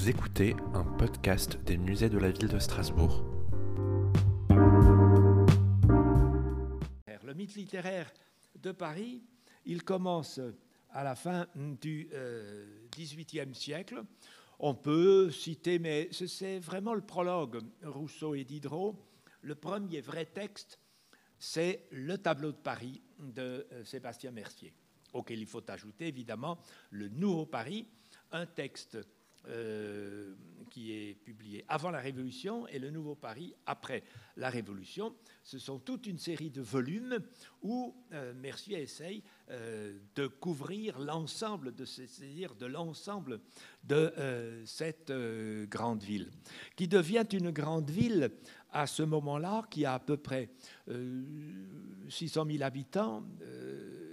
Vous écoutez un podcast des musées de la ville de Strasbourg. Le mythe littéraire de Paris, il commence à la fin du XVIIIe siècle. On peut citer, mais c'est vraiment le prologue, Rousseau et Diderot. Le premier vrai texte, c'est le tableau de Paris de Sébastien Mercier, auquel il faut ajouter évidemment le Nouveau Paris, un texte euh, qui est publié avant la Révolution et le Nouveau Paris après la Révolution. Ce sont toute une série de volumes où euh, Mercier essaye euh, de couvrir l'ensemble de, c'est-à-dire de l'ensemble de cette grande ville, qui devient une grande ville à ce moment-là, qui a à peu près 600 000 habitants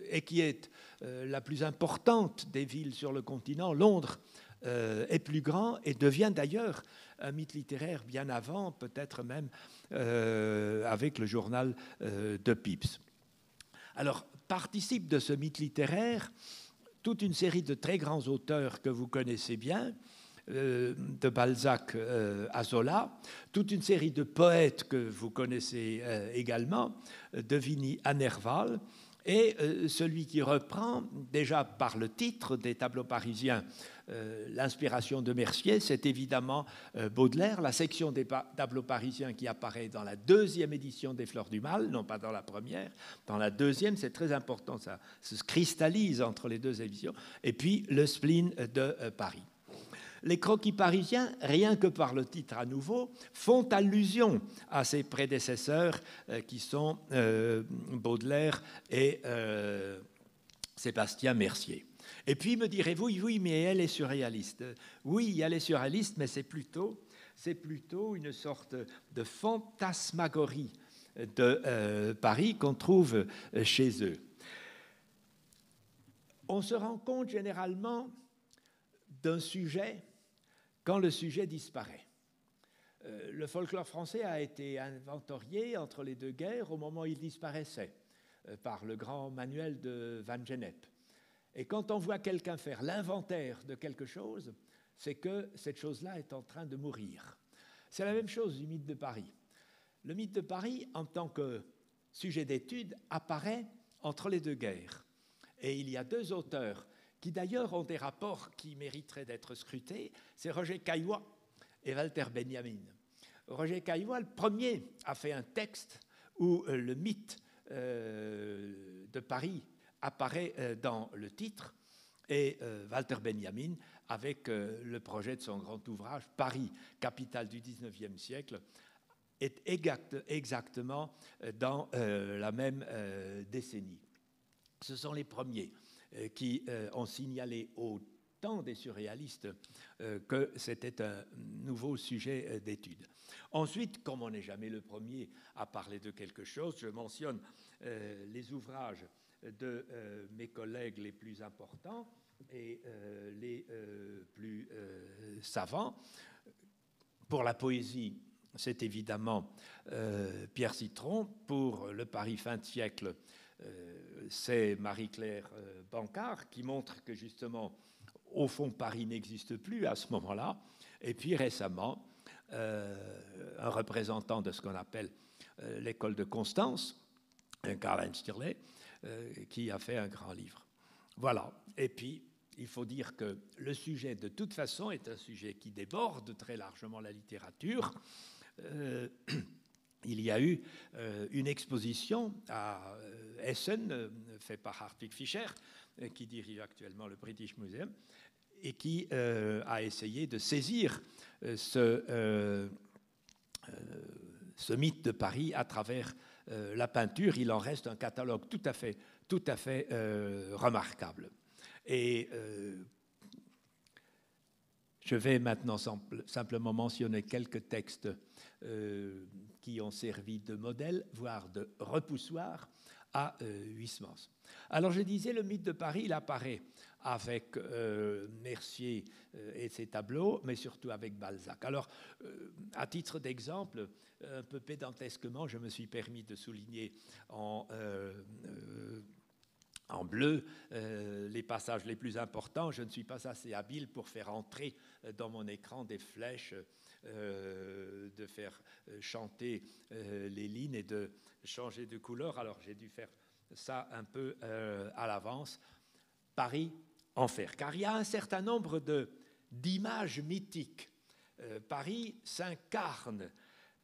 et qui est la plus importante des villes sur le continent. Londres euh, est plus grand et devient d'ailleurs un mythe littéraire bien avant, peut-être même euh, avec le journal euh, de Pips. Alors, participe de ce mythe littéraire toute une série de très grands auteurs que vous connaissez bien, de Balzac à Zola, toute une série de poètes que vous connaissez également, de Vigny à Nerval, et celui qui reprend, déjà par le titre des tableaux parisiens, euh, l'inspiration de Mercier, c'est évidemment euh, Baudelaire, la section des tableaux parisiens qui apparaît dans la deuxième édition des Fleurs du Mal, non pas dans la première. Dans la deuxième, c'est très important, ça se cristallise entre les deux éditions. Et puis le spleen de euh, Paris. Les croquis parisiens, rien que par le titre à nouveau, font allusion à ses prédécesseurs qui sont Baudelaire et Sébastien Mercier. Et puis me direz-vous, oui, mais elle est surréaliste. Oui, elle est surréaliste, mais c'est plutôt, c'est plutôt une sorte de fantasmagorie de euh, Paris qu'on trouve euh, chez eux. On se rend compte généralement d'un sujet quand le sujet disparaît. Euh, le folklore français a été inventorié entre les deux guerres au moment où il disparaissait par le grand manuel de Van Gennep. Et quand on voit quelqu'un faire l'inventaire de quelque chose, c'est que cette chose-là est en train de mourir. C'est la même chose du mythe de Paris. Le mythe de Paris, en tant que sujet d'étude, apparaît entre les deux guerres. Et il y a deux auteurs qui d'ailleurs ont des rapports qui mériteraient d'être scrutés, c'est Roger Caillois et Walter Benjamin. Roger Caillois, le premier, a fait un texte où euh, le mythe euh, de Paris apparaît euh, dans le titre, et euh, Walter Benjamin, avec euh, le projet de son grand ouvrage Paris, capitale du XIXe siècle, est exactement dans la même décennie. Ce sont les premiers qui ont signalé au temps des surréalistes que c'était un nouveau sujet d'étude. Ensuite, comme on n'est jamais le premier à parler de quelque chose, je mentionne les ouvrages de euh, mes collègues les plus importants et euh, les euh, plus savants. Pour la poésie, c'est évidemment Pierre Citron. Pour le Paris fin de siècle, c'est Marie-Claire Bancard qui montre que justement, au fond, Paris n'existe plus à ce moment-là. Et puis récemment, un représentant de ce qu'on appelle l'école de Constance, Karl Stirley, qui a fait un grand livre. Voilà. Et puis, il faut dire que le sujet, de toute façon, est un sujet qui déborde très largement la littérature. Euh, il y a eu euh, une exposition à Essen, faite par Hartwig Fischer, qui dirige actuellement le British Museum, et qui a essayé de saisir ce, ce mythe de Paris à travers euh, la peinture, il en reste un catalogue tout à fait, euh, remarquable. Et euh, je vais maintenant simplement mentionner quelques textes qui ont servi de modèle, voire de repoussoir à Huysmans. Alors je disais, le mythe de Paris, il apparaît avec Mercier et ses tableaux, mais surtout avec Balzac. Alors, à titre d'exemple, un peu pédantesquement, je me suis permis de souligner en en bleu euh, les passages les plus importants. Je ne suis pas assez habile pour faire entrer euh, dans mon écran des flèches, euh, de faire chanter les lignes et de changer de couleur. Alors j'ai dû faire ça un peu à l'avance. Paris, enfer. Car il y a un certain nombre d'images mythiques. Paris s'incarne.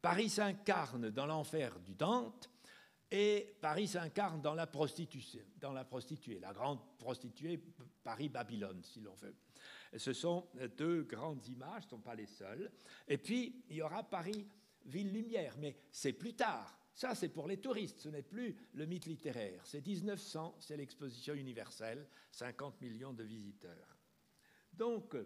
Paris s'incarne dans l'enfer du Dante et Paris s'incarne dans la prostituée, la la grande prostituée Paris-Babylone, si l'on veut. Ce sont deux grandes images, ce ne sont pas les seules. Et puis, il y aura Paris, ville-lumière, mais c'est plus tard. Ça, c'est pour les touristes, ce n'est plus le mythe littéraire. C'est 1900, c'est l'exposition universelle, 50 millions de visiteurs. Donc,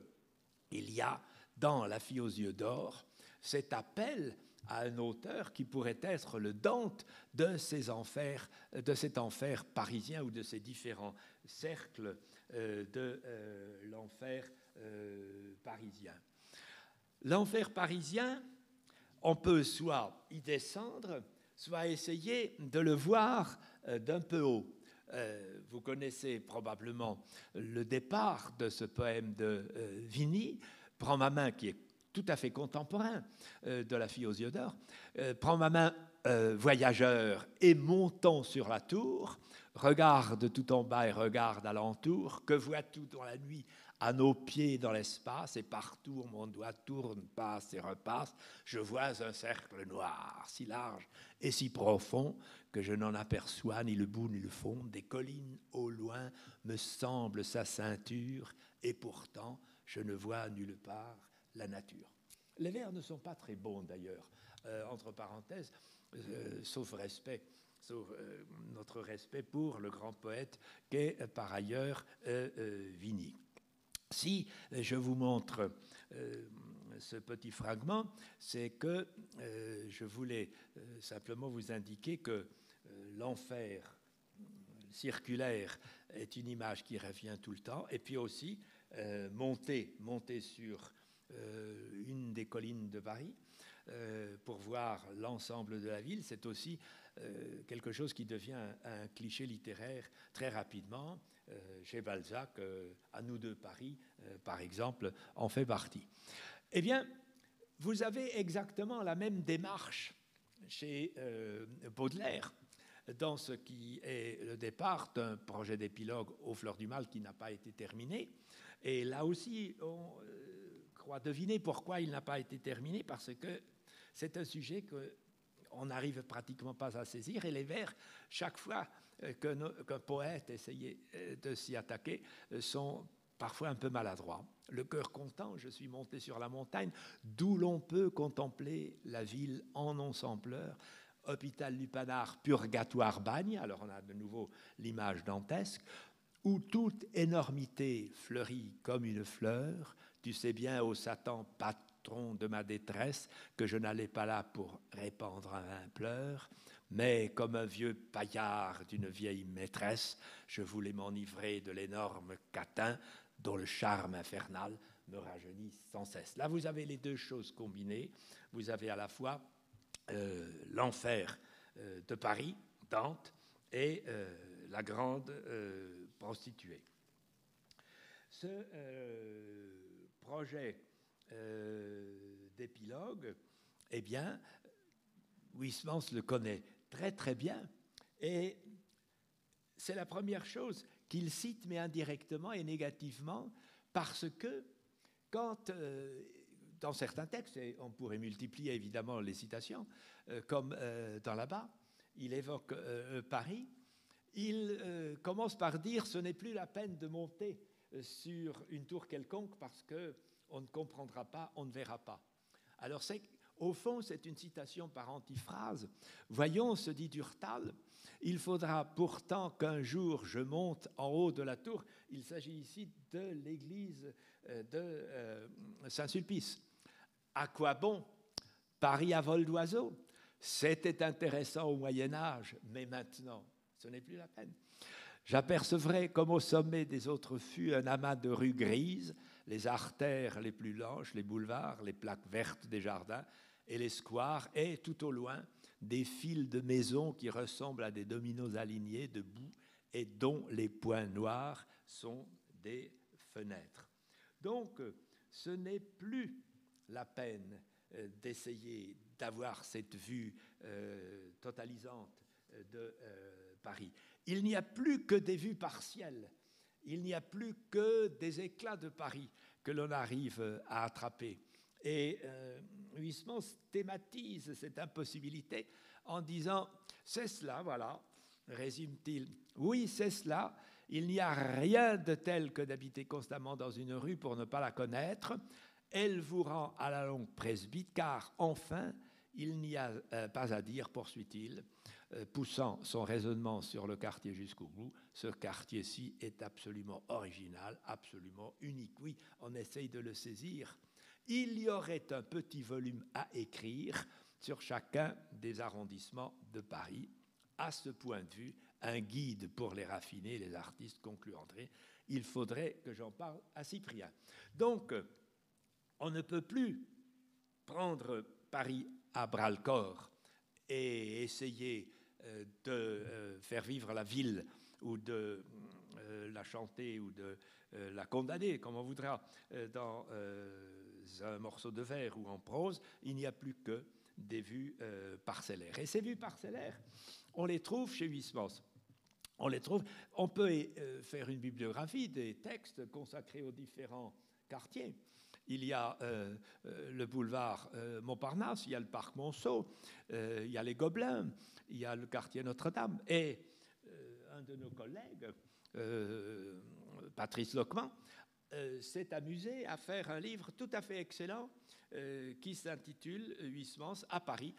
il y a dans La fille aux yeux d'or cet appel à un auteur qui pourrait être le Dante de, ces enfers, de cet enfer parisien ou de ces différents cercles euh, de euh, l'enfer euh, parisien. L'enfer parisien, on peut soit y descendre, soit essayer de le voir d'un peu haut. vous connaissez probablement le départ de ce poème de Vigny, Prends ma main qui est tout à fait contemporain euh, de la fille aux yeux d'or. Euh, prends ma main, euh, voyageur, et montons sur la tour. Regarde tout en bas et regarde alentour. Que vois-tu dans la nuit à nos pieds dans l'espace Et partout mon doigt tourne, passe et repasse. Je vois un cercle noir, si large et si profond que je n'en aperçois ni le bout ni le fond. Des collines au loin me semblent sa ceinture, et pourtant je ne vois nulle part la nature. Les vers ne sont pas très bons d'ailleurs, euh, entre parenthèses, euh, sauf respect, euh, notre respect pour le grand poète qu'est par ailleurs Vigny. Si je vous montre ce petit fragment, c'est que je voulais simplement vous indiquer que l'enfer circulaire est une image qui revient tout le temps, et puis aussi monter, monter sur euh, une des collines de Paris, euh, pour voir l'ensemble de la ville, c'est aussi euh, quelque chose qui devient un, cliché littéraire très rapidement. chez Balzac, à nous deux Paris, par exemple, en fait partie. Eh bien, vous avez exactement la même démarche chez Baudelaire dans ce qui est le départ d'un projet d'épilogue aux Fleurs du Mal qui n'a pas été terminé. Et là aussi, on, crois deviner pourquoi il n'a pas été terminé, parce que c'est un sujet qu'on n'arrive pratiquement pas à saisir, et les vers, chaque fois euh, qu'un poète essayait euh, de s'y attaquer, euh, sont parfois un peu maladroits. Le cœur content, je suis monté sur la montagne, d'où l'on peut contempler la ville en ensembleur, hôpital Lupanar, purgatoire bagne, alors on a de nouveau l'image dantesque, où toute énormité fleurit comme une fleur, tu sais bien, ô Satan, patron de ma détresse, que je n'allais pas là pour répandre un pleur, mais comme un vieux paillard d'une vieille maîtresse, je voulais m'enivrer de l'énorme catin dont le charme infernal me rajeunit sans cesse. Là, vous avez les deux choses combinées. Vous avez à la fois euh, l'enfer euh, de Paris, Dante, et euh, la grande prostituée. Ce, projet euh, d'épilogue, eh bien, Huysmans le connaît très très bien. Et c'est la première chose qu'il cite, mais indirectement et négativement, parce que quand, euh, dans certains textes, et on pourrait multiplier évidemment les citations, euh, comme dans là-bas, il évoque Paris, il commence par dire ce n'est plus la peine de monter sur une tour quelconque parce que on ne comprendra pas, on ne verra pas. Alors c'est au fond, c'est une citation par antiphrase. Voyons, se dit Durtal, il faudra pourtant qu'un jour je monte en haut de la tour. Il s'agit ici de l'église euh, de euh, Saint-Sulpice. À quoi bon Paris à vol d'oiseau? C'était intéressant au Moyen Âge, mais maintenant, ce n'est plus la peine. J'apercevrai comme au sommet des autres fûts un amas de rues grises, les artères les plus lâches, les boulevards, les plaques vertes des jardins et les squares, et tout au loin des fils de maisons qui ressemblent à des dominos alignés de boue et dont les points noirs sont des fenêtres. Donc, ce n'est plus la peine euh, d'essayer d'avoir cette vue euh, totalisante de euh, Paris. Il n'y a plus que des vues partielles, il n'y a plus que des éclats de Paris que l'on arrive à attraper. Et Huysmans thématise cette impossibilité en disant, c'est cela, voilà, résume-t-il, oui, c'est cela, il n'y a rien de tel que d'habiter constamment dans une rue pour ne pas la connaître. Elle vous rend à la longue presbyte, car enfin, il n'y a euh, pas à dire, poursuit-il, euh, poussant son raisonnement sur le quartier jusqu'au bout, ce quartier-ci est absolument original, absolument unique. Oui, on essaye de le saisir. Il y aurait un petit volume à écrire sur chacun des arrondissements de Paris. À ce point de vue, un guide pour les raffinés, les artistes, conclut André, il faudrait que j'en parle à Cyprien. Donc, on ne peut plus prendre Paris à bras-le-corps et essayer euh, de euh, faire vivre la ville ou de euh, la chanter ou de la condamner, comme on voudra, dans un morceau de vers ou en prose, il n'y a plus que des vues parcellaires. Et ces vues parcellaires, on les trouve chez Huysmans. On les trouve. On peut faire une bibliographie des textes consacrés aux différents quartiers il y a euh, euh, le boulevard euh, Montparnasse, il y a le parc Monceau, il y a les Gobelins, il y a le quartier Notre-Dame. Et un de nos collègues, Patrice Lockman, s'est amusé à faire un livre tout à fait excellent qui s'intitule Huysmans à Paris.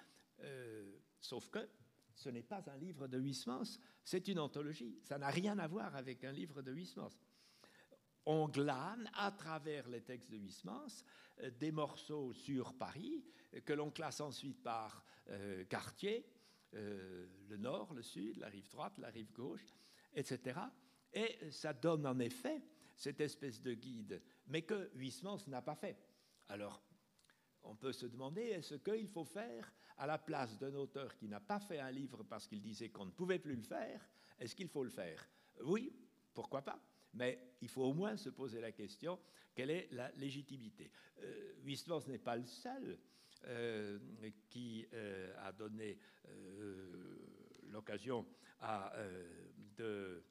sauf que ce n'est pas un livre de Huysmans, c'est une anthologie. Ça n'a rien à voir avec un livre de Huysmans on glane à travers les textes de Huysmans euh, des morceaux sur Paris que l'on classe ensuite par euh, quartier, euh, le nord, le sud, la rive droite, la rive gauche, etc. Et ça donne en effet cette espèce de guide, mais que Huysmans n'a pas fait. Alors, on peut se demander, est-ce qu'il faut faire à la place d'un auteur qui n'a pas fait un livre parce qu'il disait qu'on ne pouvait plus le faire, est-ce qu'il faut le faire? Oui, pourquoi pas mais il faut au moins se poser la question quelle est la légitimité? Euh, n'est pas le seul euh, qui euh, a donné euh, l'occasion à de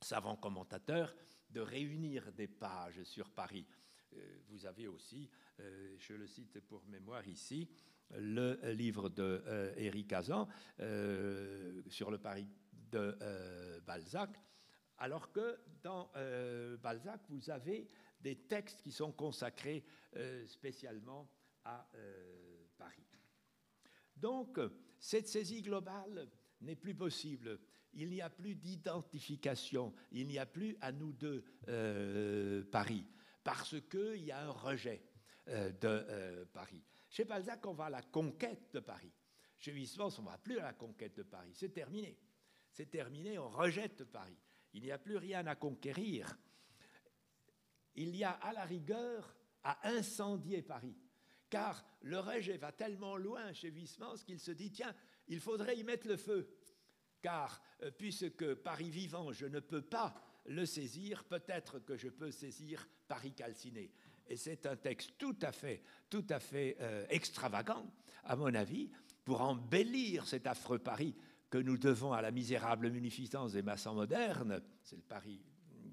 savants commentateurs de réunir des pages sur Paris. vous avez aussi, je le cite pour mémoire ici, le livre de Éric Azan sur le Paris de Balzac, alors que dans euh, Balzac, vous avez des textes qui sont consacrés euh, spécialement à euh, Paris. Donc, cette saisie globale n'est plus possible. Il n'y a plus d'identification, il n'y a plus à nous deux Paris, parce qu'il y a un rejet de Paris. Chez Balzac, on va à la conquête de Paris. Chez Huysmans, on ne va plus à la conquête de Paris. C'est terminé. C'est terminé, on rejette Paris. Il n'y a plus rien à conquérir. Il y a à la rigueur à incendier Paris. Car le rejet va tellement loin chez Huysmans qu'il se dit, tiens, il faudrait y mettre le feu. Car euh, puisque Paris vivant, je ne peux pas le saisir, peut-être que je peux saisir Paris calciné. Et c'est un texte tout à fait, tout à fait euh, extravagant, à mon avis, pour embellir cet affreux Paris que nous devons à la misérable munificence des maçons modernes, c'est le Paris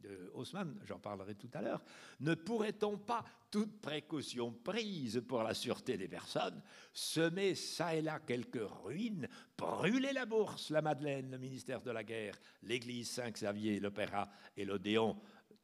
de Haussmann, j'en parlerai tout à l'heure, ne pourrait-on pas, toute précaution prise pour la sûreté des personnes, semer ça et là quelques ruines, brûler la bourse, la Madeleine, le ministère de la guerre, l'église Saint-Xavier, l'opéra et l'Odéon,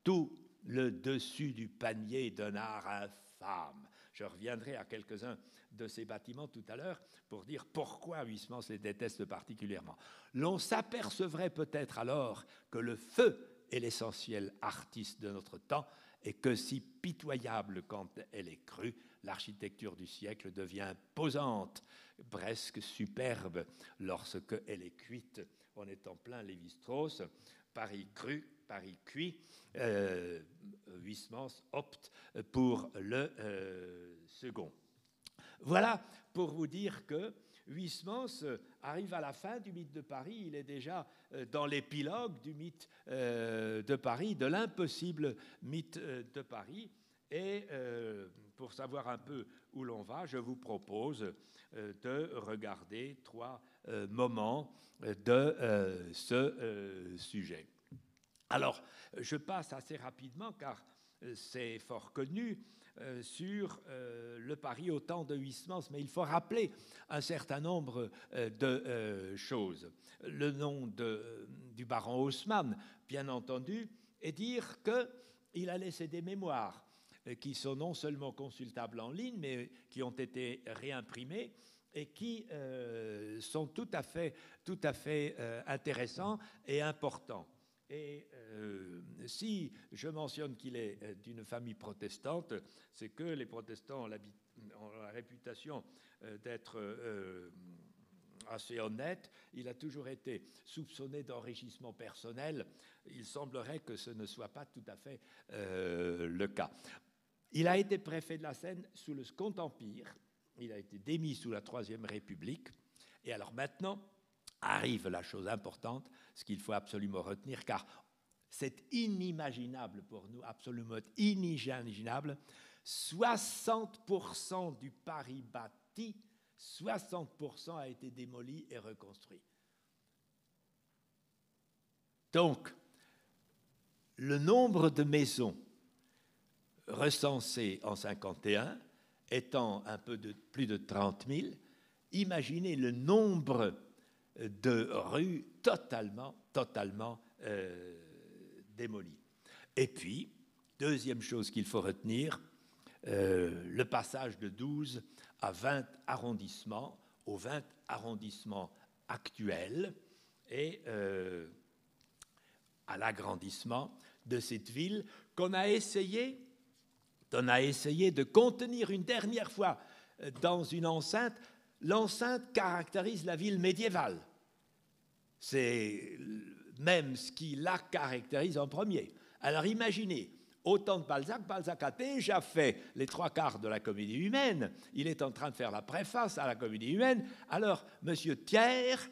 tout le dessus du panier d'un art infâme. Je reviendrai à quelques-uns de ces bâtiments tout à l'heure pour dire pourquoi Huysmans les déteste particulièrement. L'on s'apercevrait peut-être alors que le feu est l'essentiel artiste de notre temps et que si pitoyable quand elle est crue, l'architecture du siècle devient imposante, presque superbe lorsque elle est cuite. On est en plein Lévi-Strauss, Paris cru, Paris cuit. Euh, opte pour le euh, second. Voilà pour vous dire que Huysmans arrive à la fin du mythe de Paris, il est déjà dans l'épilogue du mythe de Paris, de l'impossible mythe de Paris. Et pour savoir un peu où l'on va, je vous propose de regarder trois moments de ce sujet. Alors, je passe assez rapidement car c'est fort connu euh, sur euh, le Paris au temps de Huysmans, mais il faut rappeler un certain nombre euh, de choses. Le nom du baron Haussmann, bien entendu, et dire qu'il a laissé des mémoires qui sont non seulement consultables en ligne, mais qui ont été réimprimés et qui sont tout à fait, tout à fait intéressants et importants. Et euh, si je mentionne qu'il est euh, d'une famille protestante, c'est que les protestants ont, la réputation euh, d'être assez honnêtes. Il a toujours été soupçonné d'enrichissement personnel. Il semblerait que ce ne soit pas tout à fait le cas. Il a été préfet de la Seine sous le Second Empire. Il a été démis sous la Troisième République. Et alors maintenant, arrive la chose importante, ce qu'il faut absolument retenir, car c'est inimaginable pour nous, absolument inimaginable. 60% du Paris bâti, 60% a été démoli et reconstruit. Donc, le nombre de maisons recensées en 51 étant un peu de plus de 30 000, imaginez le nombre de rues totalement, totalement euh, démolies. Et puis, deuxième chose qu'il faut retenir, euh, le passage de 12 à 20 arrondissements, aux 20 arrondissements actuels, et euh, à l'agrandissement de cette ville qu'on a essayé, qu'on a essayé de contenir une dernière fois dans une enceinte l'enceinte caractérise la ville médiévale. C'est même ce qui la caractérise en premier. Alors imaginez, au temps de Balzac, Balzac a déjà fait les trois quarts de la comédie humaine, il est en train de faire la préface à la comédie humaine, alors M. Thiers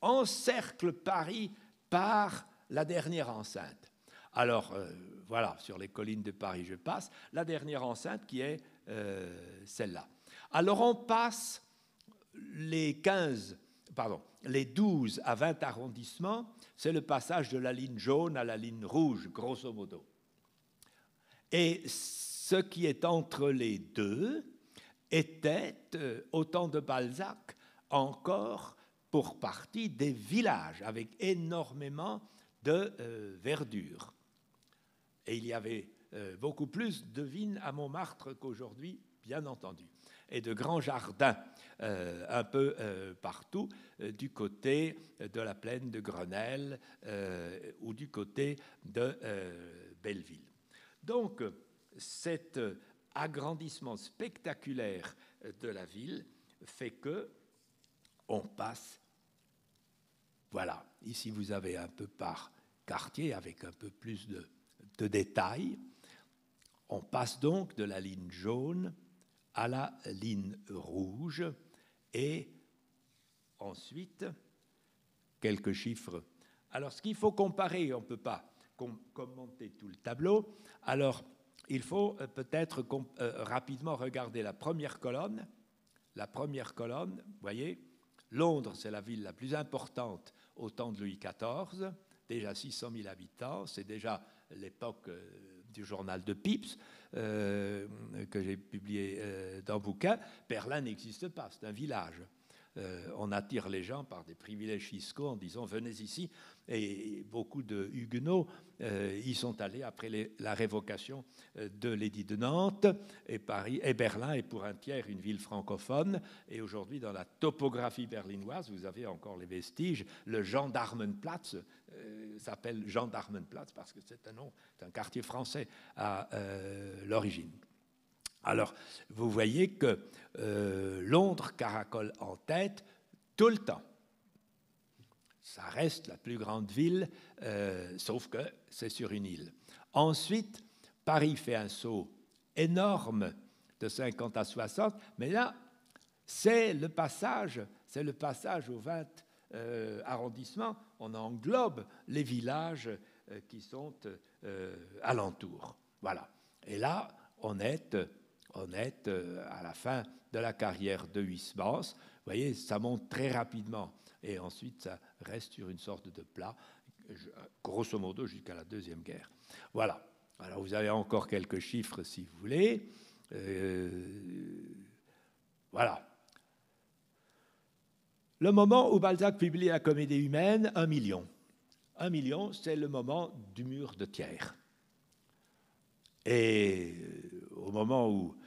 encercle Paris par la dernière enceinte. Alors euh, voilà, sur les collines de Paris je passe, la dernière enceinte qui est euh, celle-là. Alors on passe les 15, pardon, les 12 à 20 arrondissements, c'est le passage de la ligne jaune à la ligne rouge, grosso modo. Et ce qui est entre les deux était, euh, au temps de Balzac, encore pour partie des villages, avec énormément de euh, verdure. Et il y avait euh, beaucoup plus de vignes à Montmartre qu'aujourd'hui, bien entendu et de grands jardins euh, un peu euh, partout, euh, du côté de la plaine de Grenelle ou du côté de Belleville. Donc, cet agrandissement spectaculaire de la ville fait que on passe, voilà, ici vous avez un peu par quartier avec un peu plus de, de détails. On passe donc de la ligne jaune à la ligne rouge et ensuite quelques chiffres. Alors ce qu'il faut comparer, on ne peut pas commenter tout le tableau, alors il faut euh, peut-être euh, rapidement regarder la première colonne. La première colonne, vous voyez, Londres, c'est la ville la plus importante au temps de Louis XIV, déjà 600 000 habitants, c'est déjà l'époque euh, du journal de Pips. Euh, que j'ai publié euh, dans le bouquin, Berlin n'existe pas, c'est un village. Euh, on attire les gens par des privilèges fiscaux en disant venez ici. Et beaucoup de Huguenots y sont allés après la révocation de l'édit de Nantes. Et, Paris, et Berlin est pour un tiers une ville francophone. Et aujourd'hui, dans la topographie berlinoise, vous avez encore les vestiges. Le Gendarmenplatz s'appelle Gendarmenplatz parce que c'est un nom, c'est un quartier français à l'origine. Alors, vous voyez que euh, Londres caracole en tête tout le temps. Ça reste la plus grande ville, euh, sauf que c'est sur une île. Ensuite, Paris fait un saut énorme de 50 à 60, mais là, c'est le passage, c'est le passage au 20 euh, arrondissement. On englobe les villages qui sont euh, alentours. Voilà. Et là, on est, on est à la fin de la carrière de Huysmans. Vous voyez, ça monte très rapidement et ensuite ça reste sur une sorte de plat, grosso modo jusqu'à la Deuxième Guerre. Voilà. Alors vous avez encore quelques chiffres si vous voulez. voilà. Le moment où Balzac publie la comédie humaine, un million. Un million, c'est le moment du mur de Thiers. Et euh, au moment où euh,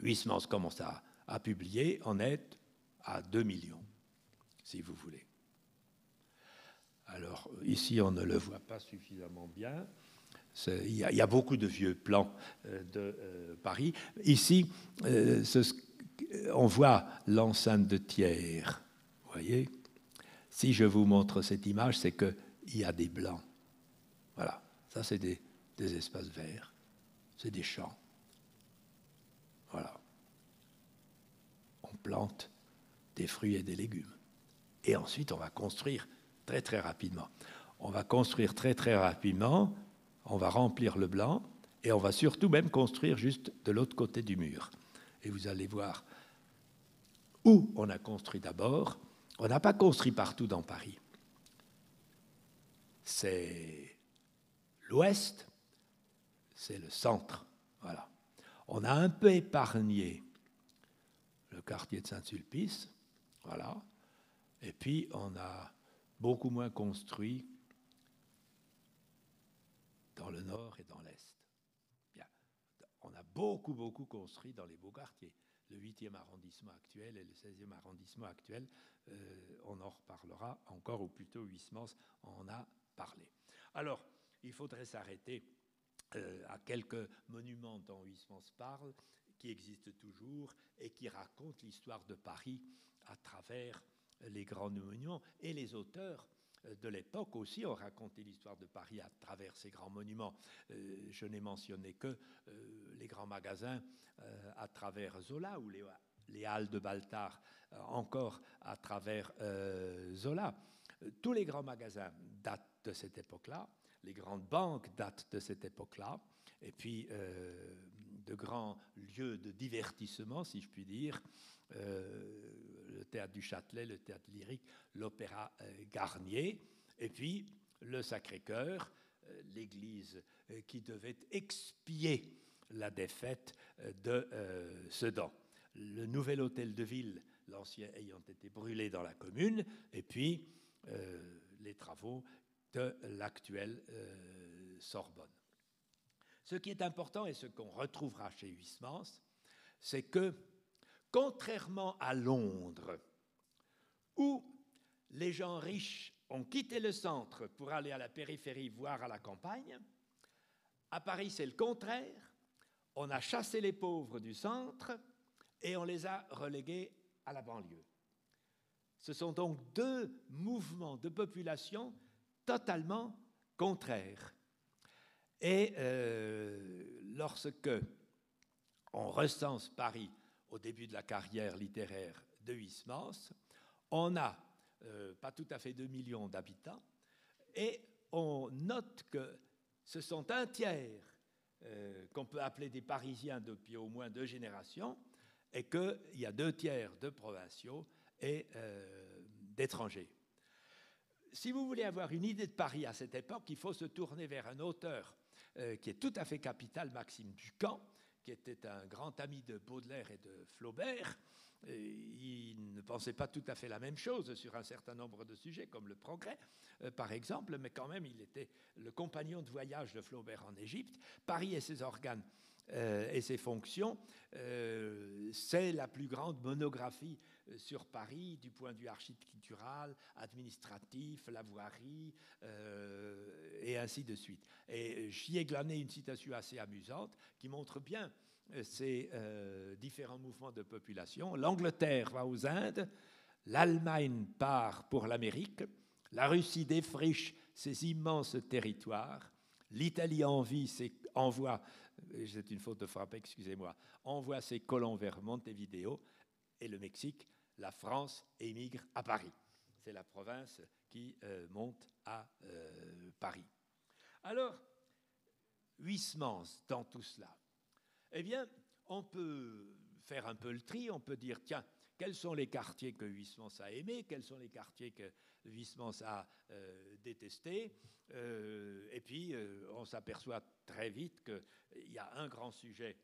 Huysmans commence à, publier, on est à 2 millions, si vous voulez. Alors ici, on ne le voit pas suffisamment bien. Il y, a, beaucoup de vieux plans euh, de euh, Paris. Ici, on voit l'enceinte de Thiers. Voyez Si je vous montre cette image, c'est qu'il y a des blancs. Voilà. Ça, c'est des, espaces verts. C'est des champs. Voilà. On plante des fruits et des légumes. Et ensuite, on va construire très, très rapidement. On va construire très, très rapidement. On va remplir le blanc. Et on va surtout même construire juste de l'autre côté du mur. Et vous allez voir où on a construit d'abord. On n'a pas construit partout dans Paris. C'est l'ouest, c'est le centre. Voilà. On a un peu épargné le quartier de Saint-Sulpice, voilà. Et puis on a beaucoup moins construit dans le nord et dans l'est. On a beaucoup, beaucoup construit dans les beaux quartiers le 8e arrondissement actuel et le 16e arrondissement actuel. Euh, on en reparlera encore, ou plutôt Huysmans en a parlé. Alors, il faudrait s'arrêter euh, à quelques monuments dont Huysmans parle, qui existent toujours et qui racontent l'histoire de Paris à travers les grands monuments et les auteurs euh, de l'époque aussi ont raconté l'histoire de Paris à travers ces grands monuments. je n'ai mentionné que les grands magasins euh, à travers Zola ou les, Halles de Baltard euh, encore à travers euh, Zola. Tous les grands magasins datent de cette époque-là, les grandes banques datent de cette époque-là, et puis de grands lieux de divertissement, si je puis dire, le théâtre du Châtelet, le théâtre lyrique, l'opéra Garnier, et puis le Sacré-Cœur, l'église qui devait expier la défaite euh, de euh, Sedan. Le nouvel hôtel de ville, l'ancien ayant été brûlé dans la commune, et puis euh, les travaux de l'actuelle Sorbonne. Ce qui est important et ce qu'on retrouvera chez Huysmans, c'est que, contrairement à Londres, où les gens riches ont quitté le centre pour aller à la périphérie, voire à la campagne, à Paris c'est le contraire on a chassé les pauvres du centre et on les a relégués à la banlieue. Ce sont donc deux mouvements de population totalement contraires. Et euh, lorsque on recense Paris au début de la carrière littéraire de Huysmans, on a euh, pas tout à fait 2 millions d'habitants et on note que ce sont un tiers euh, qu'on peut appeler des Parisiens depuis au moins deux générations, et qu'il y a deux tiers de provinciaux et d'étrangers. Si vous voulez avoir une idée de Paris à cette époque, il faut se tourner vers un auteur euh, qui est tout à fait capital, Maxime Ducamp, qui était un grand ami de Baudelaire et de Flaubert, il ne pensait pas tout à fait la même chose sur un certain nombre de sujets, comme le progrès, euh, par exemple, mais quand même, il était le compagnon de voyage de Flaubert en Égypte. Paris et ses organes euh, et ses fonctions, euh, c'est la plus grande monographie sur Paris du point de vue architectural, administratif, la voirie, et ainsi de suite. Et j'y ai glané une citation assez amusante qui montre bien ces euh, différents mouvements de population. L'Angleterre va aux Indes, l'Allemagne part pour l'Amérique, la Russie défriche ses immenses territoires, l'Italie envoie c'est une faute de frappe, excusez-moi, envoie ses colons vers Montevideo et le Mexique, la France émigre à Paris. C'est la province qui euh, monte à euh, Paris. Alors, Huysmans dans tout cela Eh bien, on peut faire un peu le tri, on peut dire, tiens, quels sont les quartiers que Huysmans a aimés, quels sont les quartiers que Huysmans a euh, détestés. Euh, et puis, euh, on s'aperçoit très vite qu'il y a un grand sujet,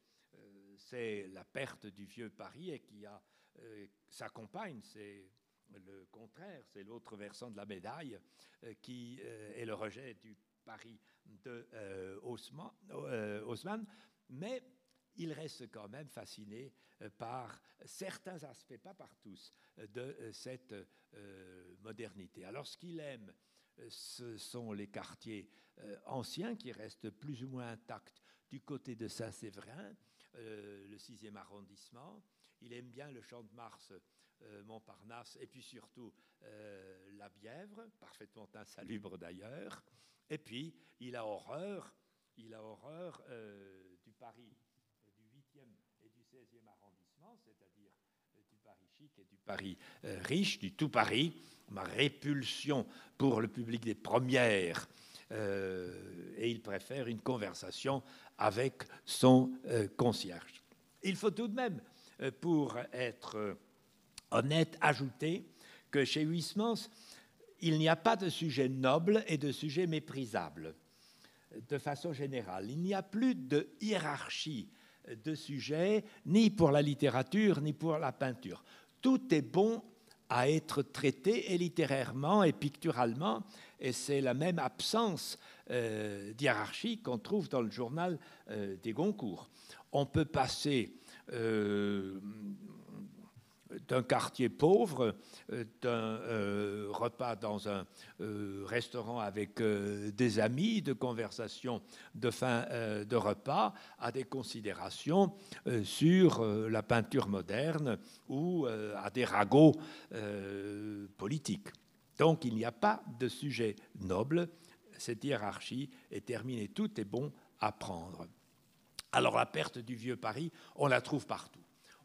c'est la perte du vieux Paris, et qui a sa compagne, c'est le contraire, c'est l'autre versant de la médaille, qui est le rejet du Paris de Haussmann. Mais il reste quand même fasciné euh, par certains aspects, pas par tous, euh, de euh, cette modernité. Alors ce qu'il aime, ce sont les quartiers anciens qui restent plus ou moins intacts du côté de Saint-Séverin, le 6e arrondissement. Il aime bien le Champ de Mars, Montparnasse, et puis surtout la Bièvre, parfaitement insalubre d'ailleurs. Et puis, il a horreur, il a horreur du Paris et du 16e arrondissement, c'est-à-dire euh, et du Paris euh, riche, du tout Paris, ma répulsion pour le public des premières, euh, et il préfère une conversation avec son concierge. Il faut tout de même, pour être honnête, ajouter que chez Huysmans, il n'y a pas de sujet noble et de sujet méprisable, de façon générale. Il n'y a plus de hiérarchie de sujets, ni pour la littérature, ni pour la peinture. Tout est bon à être traité et littérairement et picturalement, et c'est la même absence euh, qu'on trouve dans le journal euh, des Goncourt. On peut passer euh, d'un quartier pauvre, euh, d'un euh, repas dans un euh, restaurant avec des amis, de conversations de fin de repas, à des considérations sur la peinture moderne ou à des ragots politiques. Donc il n'y a pas de sujet noble, cette hiérarchie est terminée, tout est bon à prendre. Alors la perte du vieux Paris, on la trouve partout.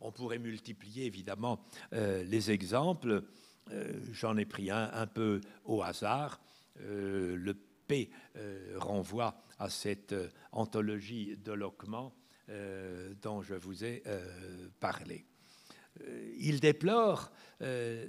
On pourrait multiplier évidemment euh, les exemples. Euh, j'en ai pris un un peu au hasard. Euh, le P renvoie à cette anthologie de Loquement dont je vous ai parlé. Il déplore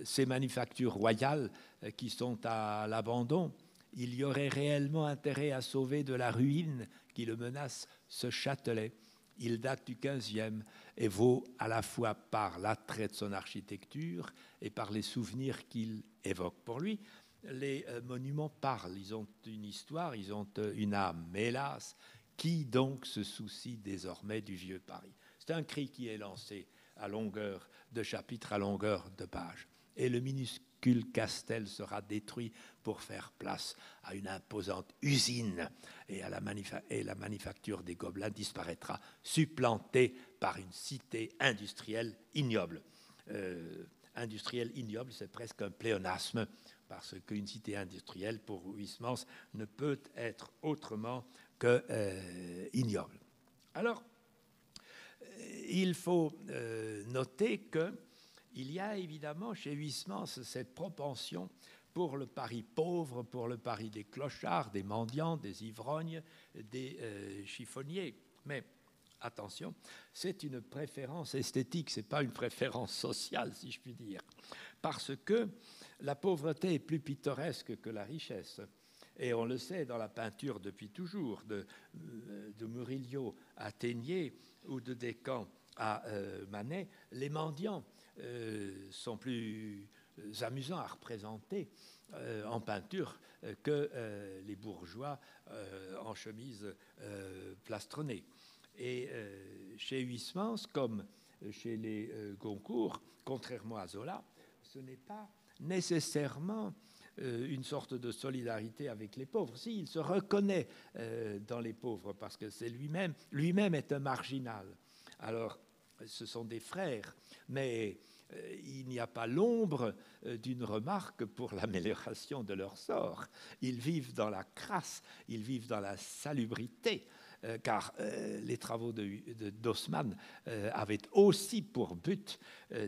ces manufactures royales qui sont à l'abandon. Il y aurait réellement intérêt à sauver de la ruine qui le menace ce Châtelet. Il date du 15e et vaut à la fois par l'attrait de son architecture et par les souvenirs qu'il évoque. Pour lui, les euh, monuments parlent, ils ont une histoire, ils ont euh, une âme. Mais hélas, qui donc se soucie désormais du vieux Paris? C'est un cri qui est lancé à longueur de chapitre, à longueur de page. Et le minuscule castel sera détruit pour faire place à une imposante usine et, à la, manufacture des gobelins disparaîtra, supplantée par une cité industrielle ignoble. Euh, industrielle ignoble, c'est presque un pléonasme, parce qu'une cité industrielle, pour Huysmans, ne peut être autrement que euh, ignoble. Alors, euh, il faut noter que il y a évidemment chez Huysmans cette propension pour le Paris pauvre, pour le Paris des clochards, des mendiants, des ivrognes, des chiffonniers. Mais attention, c'est une préférence esthétique, ce n'est pas une préférence sociale, si je puis dire, parce que la pauvreté est plus pittoresque que la richesse. Et on le sait dans la peinture depuis toujours, de, euh, Murillo à Ténier ou de Descamps à euh, Manet, les mendiants euh, sont plus amusants à représenter en peinture que les bourgeois en chemise plastronnée. Et euh, chez Huysmans, comme chez les euh, Goncourt, contrairement à Zola, ce n'est pas nécessairement euh, une sorte de solidarité avec les pauvres. Si, il se reconnaît dans les pauvres parce que c'est lui-même, lui-même est un marginal. Alors, ce sont des frères, mais il n'y a pas l'ombre d'une remarque pour l'amélioration de leur sort. Ils vivent dans la crasse, ils vivent dans la salubrité, car les travaux d'Haussmann avaient aussi pour but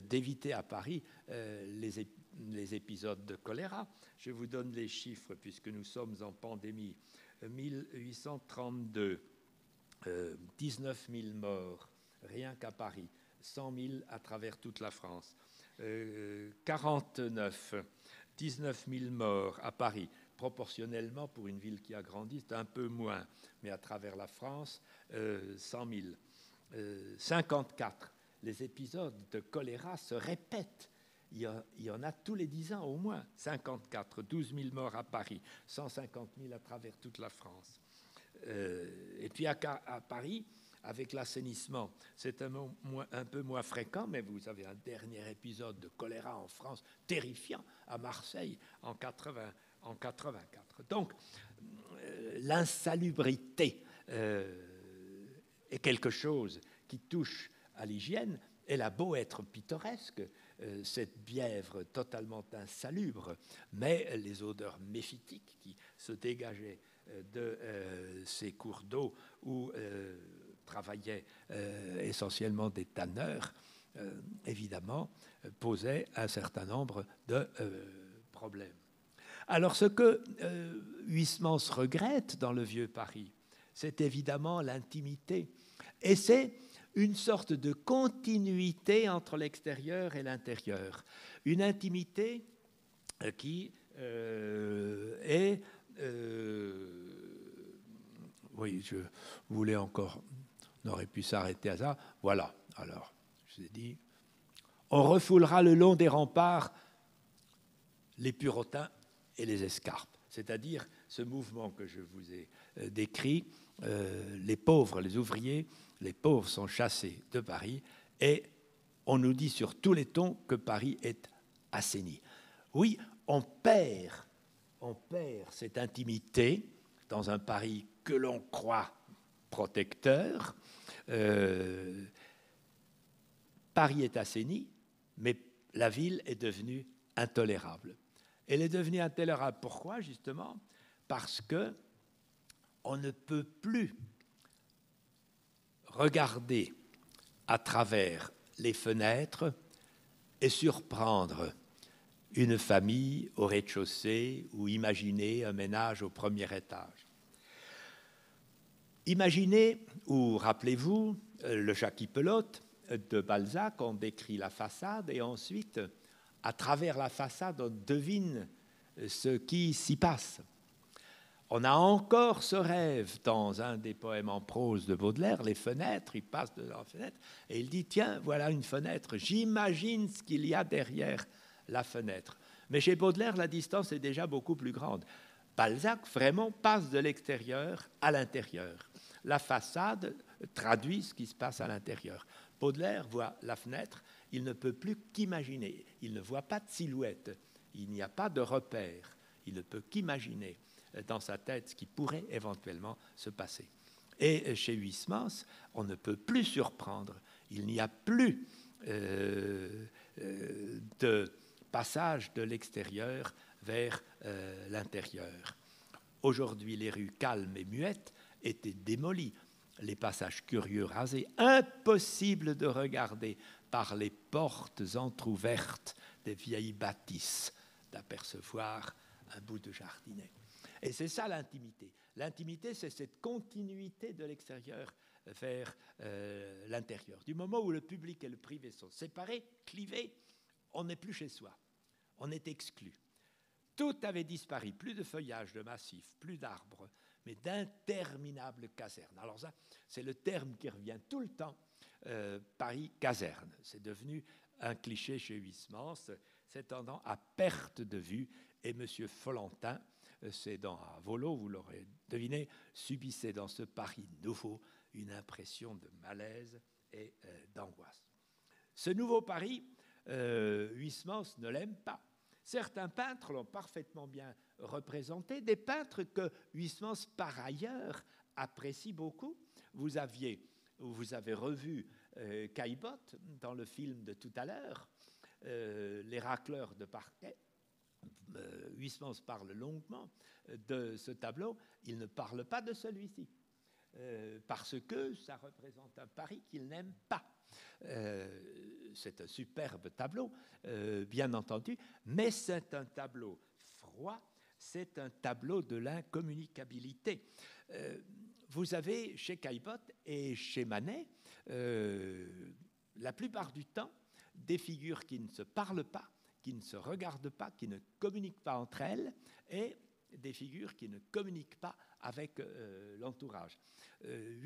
d'éviter à Paris les, les épisodes de choléra. Je vous donne les chiffres puisque nous sommes en pandémie. 1832, 19 000 morts rien qu'à Paris, 100 000 à travers toute la France. 49, 19 000 morts à Paris. Proportionnellement, pour une ville qui a grandi, c'est un peu moins, mais à travers la France, 100 000. 54, les épisodes de choléra se répètent. Il y, en a tous les 10 ans au moins. 54, 12 000 morts à Paris, 150 000 à travers toute la France. Euh, et puis à, à Paris, avec l'assainissement. C'est un, un, peu moins fréquent, mais vous avez un dernier épisode de choléra en France terrifiant à Marseille en, 80, en 84. Donc, euh, l'insalubrité euh, est quelque chose qui touche à l'hygiène. Elle a beau être pittoresque, euh, cette bièvre totalement insalubre, mais les odeurs méphitiques qui se dégageaient de ces cours d'eau où travaillaient euh, essentiellement des tanneurs, euh, évidemment, euh, posaient un certain nombre de problèmes. Alors ce que Huysmans regrette dans le vieux Paris, c'est évidemment l'intimité. Et c'est une sorte de continuité entre l'extérieur et l'intérieur. Une intimité qui est... oui, je voulais encore on aurait pu s'arrêter à ça. Voilà. Alors, je vous ai dit, on refoulera le long des remparts les purotins et les escarpes, c'est-à-dire ce mouvement que je vous ai euh, décrit. Euh, les pauvres, les ouvriers, les pauvres sont chassés de Paris et on nous dit sur tous les tons que Paris est assaini. Oui, on perd, on perd cette intimité dans un Paris que l'on croit protecteur, euh, Paris est assaini, mais la ville est devenue intolérable. Elle est devenue intolérable. Pourquoi justement? Parce que on ne peut plus regarder à travers les fenêtres et surprendre une famille au rez-de-chaussée ou imaginer un ménage au premier étage. Imaginez, ou rappelez-vous, euh, le Jacques-Pelote de Balzac, on décrit la façade et ensuite, à travers la façade, on devine euh, ce qui s'y passe. On a encore ce rêve dans un des poèmes en prose de Baudelaire, les fenêtres, il passe de la fenêtre et il dit, tiens, voilà une fenêtre, j'imagine ce qu'il y a derrière la fenêtre. Mais chez Baudelaire, la distance est déjà beaucoup plus grande. Balzac vraiment passe de l'extérieur à l'intérieur la façade traduit ce qui se passe à l'intérieur. Baudelaire voit la fenêtre, il ne peut plus qu'imaginer, il ne voit pas de silhouette, il n'y a pas de repère, il ne peut qu'imaginer dans sa tête ce qui pourrait éventuellement se passer. Et chez Huysmans, on ne peut plus surprendre, il n'y a plus euh, euh, de passage de l'extérieur vers euh, l'intérieur. Aujourd'hui, les rues calmes et muettes étaient démolis, les passages curieux rasés, impossible de regarder par les portes entr'ouvertes des vieilles bâtisses, d'apercevoir un bout de jardinet. Et c'est ça l'intimité. L'intimité, c'est cette continuité de l'extérieur vers euh, l'intérieur. Du moment où le public et le privé sont séparés, clivés, on n'est plus chez soi. On est exclu. Tout avait disparu, plus de feuillage, de massifs, plus d'arbres, mais d'interminables casernes. Alors ça, c'est le terme qui revient tout le temps, euh, Paris caserne. C'est devenu un cliché chez Huysmans, s'étendant à perte de vue. Et M. Follentin, euh, c'est dans à Volo, vous l'aurez deviné, subissait dans ce Paris nouveau une impression de malaise et euh, d'angoisse. Ce nouveau Paris, Huysmans ne l'aime pas. Certains peintres l'ont parfaitement bien représenté, des peintres que Huysmans, par ailleurs, apprécie beaucoup. Vous, aviez, vous avez revu euh, Caillebotte dans le film de tout à l'heure, euh, Les racleurs de parquet. Euh, Huysmans parle longuement de ce tableau, il ne parle pas de celui-ci. parce que ça représente un Paris qu'il n'aime pas. C'est un superbe tableau, bien entendu, mais c'est un tableau froid, c'est un tableau de l'incommunicabilité. vous avez chez Caillebotte et chez Manet, la plupart du temps, des figures qui ne se parlent pas, qui ne se regardent pas, qui ne communiquent pas entre elles, et des figures qui ne communiquent pas avec euh, l'entourage. Euh,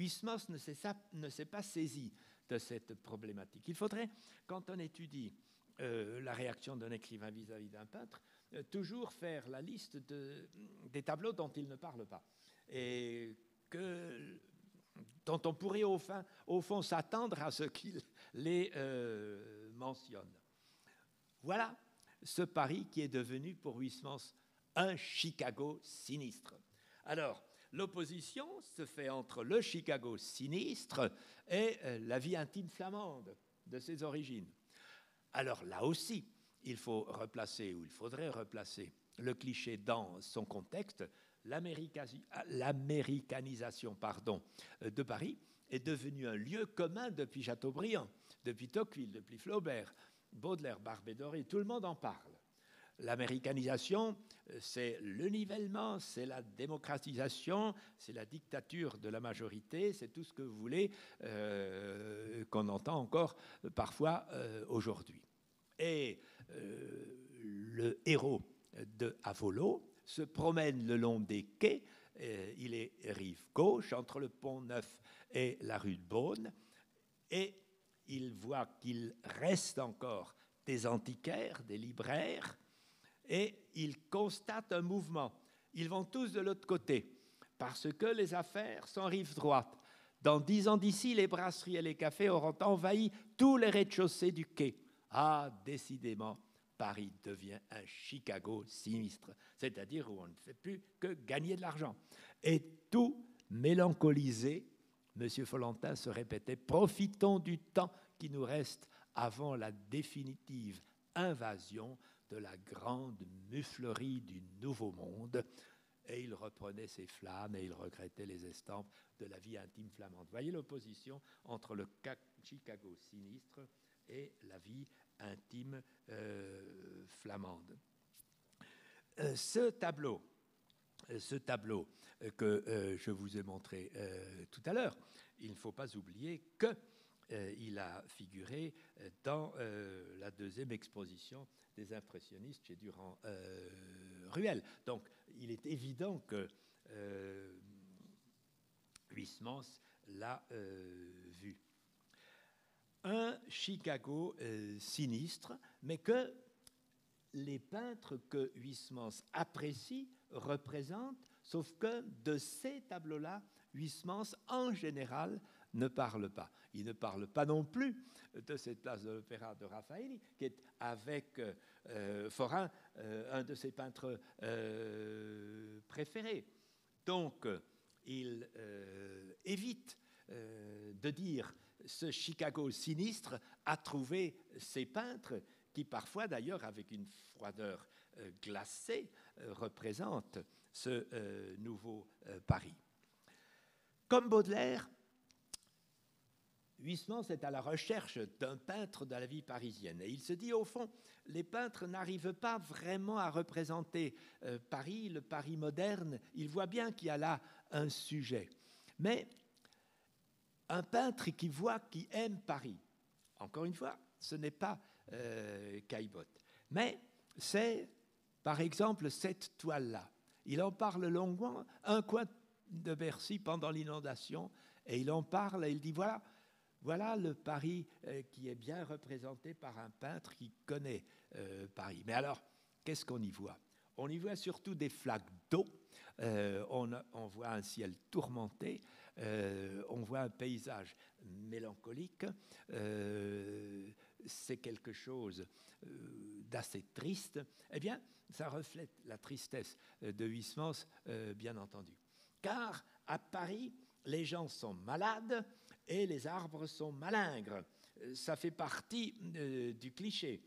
ne s'est pas saisi de cette problématique. Il faudrait, quand on étudie euh, la réaction d'un écrivain vis-à-vis d'un peintre, euh, toujours faire la liste de, des tableaux dont il ne parle pas. Et que dont on pourrait au, au fond s'attendre à ce qu'il les mentionne. Voilà ce Paris qui est devenu pour Huysmans un Chicago sinistre. Alors, l'opposition se fait entre le Chicago sinistre et euh, la vie intime flamande de ses origines. Alors là aussi, il faut replacer, ou il faudrait replacer le cliché dans son contexte, l'américanisation pardon, euh, de Paris est devenue un lieu commun depuis Chateaubriand, depuis Tocqueville, depuis Flaubert, Baudelaire, Barbé-Doré, tout le monde en parle. L'américanisation, euh, c'est le nivellement, c'est la démocratisation, c'est la dictature de la majorité, c'est tout ce que vous voulez euh, qu'on entend encore parfois aujourd'hui. Et le héros de Avolo, se promène le long des quais. Euh, il est rive gauche entre le pont Neuf et la rue de Beaune. Et il voit qu'il reste encore des antiquaires, des libraires, et il constate un mouvement. Ils vont tous de l'autre côté, parce que les affaires sont rive droite. Dans dix ans d'ici, les brasseries et les cafés auront envahi tous les rez-de-chaussée du quai. Ah, décidément, Paris devient un Chicago sinistre, c'est-à-dire où on ne fait plus que gagner de l'argent. Et tout mélancolisé, M. Follentin se répétait, profitons du temps qui nous reste avant la définitive invasion de la grande muflerie du Nouveau Monde. Et il reprenait ses flammes et il regrettait les estampes de la vie intime flamande. Voyez l'opposition entre le Chicago sinistre et la vie intime euh, flamande. Euh, ce tableau, euh, ce tableau que je vous ai montré tout à l'heure, il ne faut pas oublier que il a figuré dans la deuxième exposition des impressionnistes chez Durand-Ruel. Donc, il est évident que Huysmans l'a vu un Chicago euh, sinistre, mais que les peintres que Huysmans apprécie représentent, sauf que de ces tableaux-là, Huysmans, en général, ne parle pas. Il ne parle pas non plus de cette place de l'opéra de Raffaelli, qui est avec euh, euh, Forain un de ses peintres préférés. Donc, il évite de dire ce Chicago sinistre a trouvé ces peintres qui parfois d'ailleurs avec une froideur euh, glacée euh, représentent ce euh, nouveau Paris. Comme Baudelaire, Huysmans est à la recherche d'un peintre de la vie parisienne. Et il se dit, au fond, les peintres n'arrivent pas vraiment à représenter Paris, le Paris moderne. Il voit bien qu'il y a là un sujet. Mais un peintre qui voit, qui aime Paris. Encore une fois, ce n'est pas euh, Caillebotte. Mais c'est, par exemple, cette toile-là. Il en parle longuement, un coin de Bercy pendant l'inondation, et il en parle et il dit voilà, voilà le Paris euh, qui est bien représenté par un peintre qui connaît euh, Paris. Mais alors, qu'est-ce qu'on y voit? On y voit surtout des flaques d'eau, on, on, voit un ciel tourmenté, euh, on voit un paysage mélancolique. Euh, c'est quelque chose euh, d'assez triste. Eh bien, ça reflète la tristesse de Huysmans, bien entendu. Car à Paris, les gens sont malades et les arbres sont malingres. Ça fait partie du cliché.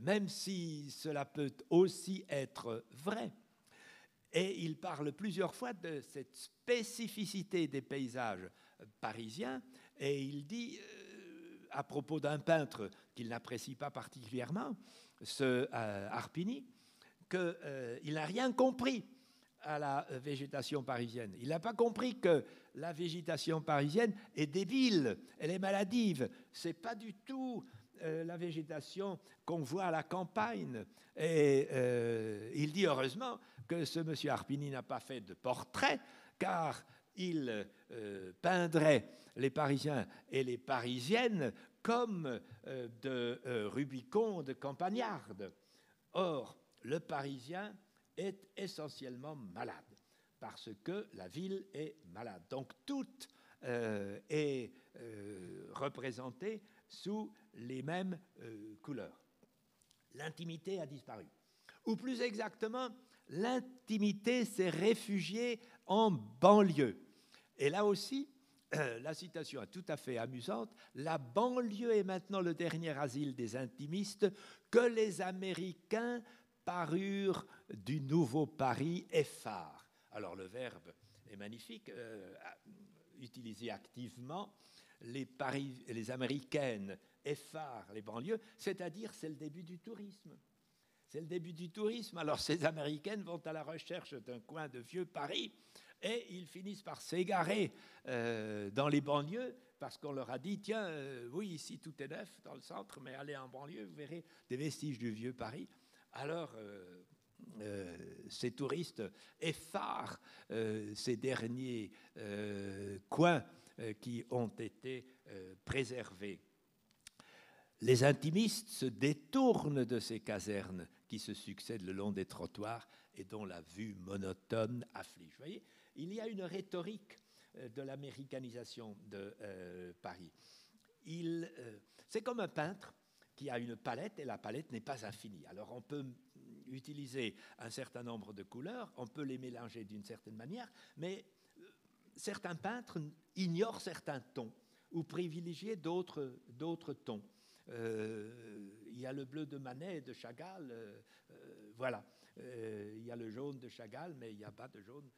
même si cela peut aussi être vrai. Et il parle plusieurs fois de cette spécificité des paysages parisiens, et il dit, à propos d'un peintre qu'il n'apprécie pas particulièrement, ce Harpini, qu'il n'a rien compris à la végétation parisienne. Il n'a pas compris que la végétation parisienne est débile, elle est maladive. C'est pas du tout euh, la végétation qu'on voit à la campagne. Et euh, il dit heureusement que ce monsieur Arpini n'a pas fait de portrait, car il euh, peindrait les Parisiens et les Parisiennes comme de Rubicon de campagnarde. Or, le Parisien est essentiellement malade, parce que la ville est malade. Donc tout euh, est euh, représenté sous les mêmes euh, couleurs. L'intimité a disparu. Ou plus exactement, l'intimité s'est réfugiée en banlieue. Et là aussi, la citation est tout à fait amusante. La banlieue est maintenant le dernier asile des intimistes que les Américains parure du nouveau Paris phare. Alors le verbe est magnifique, euh, utilisé activement. Les, Paris, les Américaines effarent les banlieues, c'est-à-dire c'est le début du tourisme. C'est le début du tourisme. Alors ces Américaines vont à la recherche d'un coin de vieux Paris et ils finissent par s'égarer euh, dans les banlieues parce qu'on leur a dit, tiens, euh, oui, ici tout est neuf dans le centre, mais allez en banlieue, vous verrez des vestiges du vieux Paris alors euh, ces touristes effarent euh, ces derniers coins qui ont été préservés. Les intimistes se détournent de ces casernes qui se succèdent le long des trottoirs et dont la vue monotone afflige. Vous voyez, il y a une rhétorique de l'américanisation de Paris. c'est comme un peintre qui a une palette et la palette n'est pas infinie. Alors on peut utiliser un certain nombre de couleurs, on peut les mélanger d'une certaine manière, mais euh, certains peintres ignorent certains tons ou privilégient d'autres tons. Euh, il y a le bleu de Manet et de Chagall, euh, voilà. il y a le jaune de Chagall, mais il n'y a pas de jaune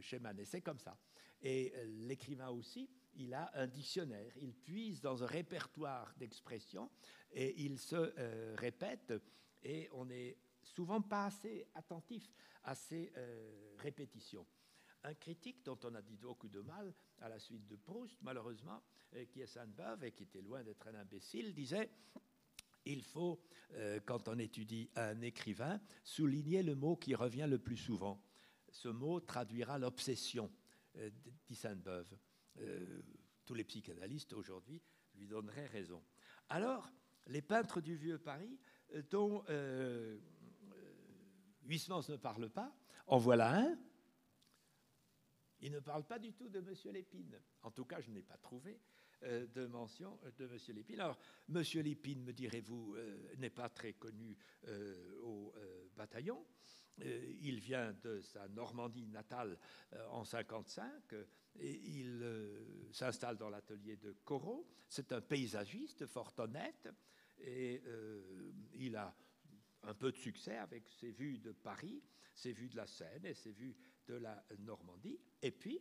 chez Manet. C'est comme ça. Et l'écrivain aussi, il a un dictionnaire. Il puise dans un répertoire d'expressions et il se répète et on n'est souvent pas assez attentif à ces euh, répétitions. Un critique dont on a dit beaucoup de mal à la suite de Proust, malheureusement, qui est Sainte-Beuve et qui était loin d'être un imbécile, disait il faut, euh, quand on étudie un écrivain, souligner le mot qui revient le plus souvent. Ce mot traduira l'obsession, dit Sainte-Beuve. tous les psychanalystes aujourd'hui lui donneraient raison. Alors, les peintres du vieux Paris, euh, dont euh, Huysmans ne parle pas, en voilà un. Il ne parle pas du tout de M. Lépine. En tout cas, je n'ai pas trouvé euh, de mention de M. Lépine. Alors, M. Lépine, me direz-vous, n'est pas très connu au bataillon. il vient de sa Normandie natale en 55 et il s'installe dans l'atelier de Corot. C'est un paysagiste fort honnête et euh, il a un peu de succès avec ses vues de Paris, ses vues de la Seine et ses vues de la Normandie. Et puis,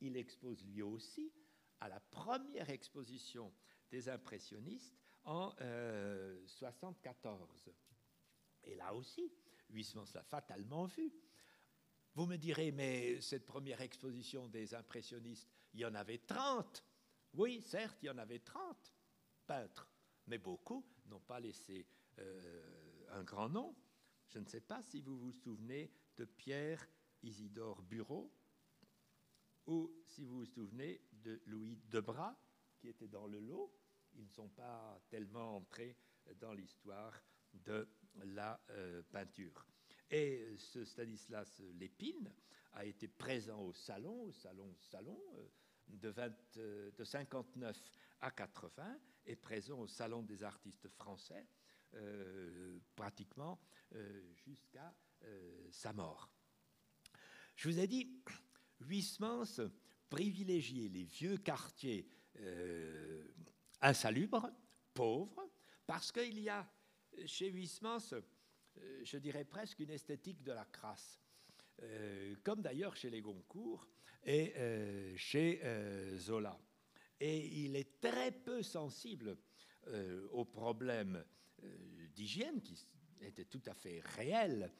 il expose lui aussi à la première exposition des impressionnistes en 1974. Euh, et là aussi, Huysmans l'a fatalement vu. Vous me direz, mais cette première exposition des impressionnistes, il y en avait 30. Oui, certes, il y en avait 30 peintres, mais beaucoup n'ont pas laissé euh, un grand nom. Je ne sais pas si vous vous souvenez de Pierre Isidore Bureau ou si vous vous souvenez de Louis Debras, qui était dans le lot. Ils ne sont pas tellement entrés dans l'histoire de la euh, peinture. Et ce Stanislas Lépine a été présent au salon, au salon, salon, euh, de, 20, de 59 à 80, est présent au Salon des artistes français euh, pratiquement euh, jusqu'à euh, sa mort. Je vous ai dit, Huysmans privilégiait les vieux quartiers insalubres, pauvres, parce qu'il y a chez Huysmans, je dirais presque une esthétique de la crasse. comme d'ailleurs chez les Goncourt et chez Zola. Et il est très peu sensible aux problèmes d'hygiène qui était tout à fait réel.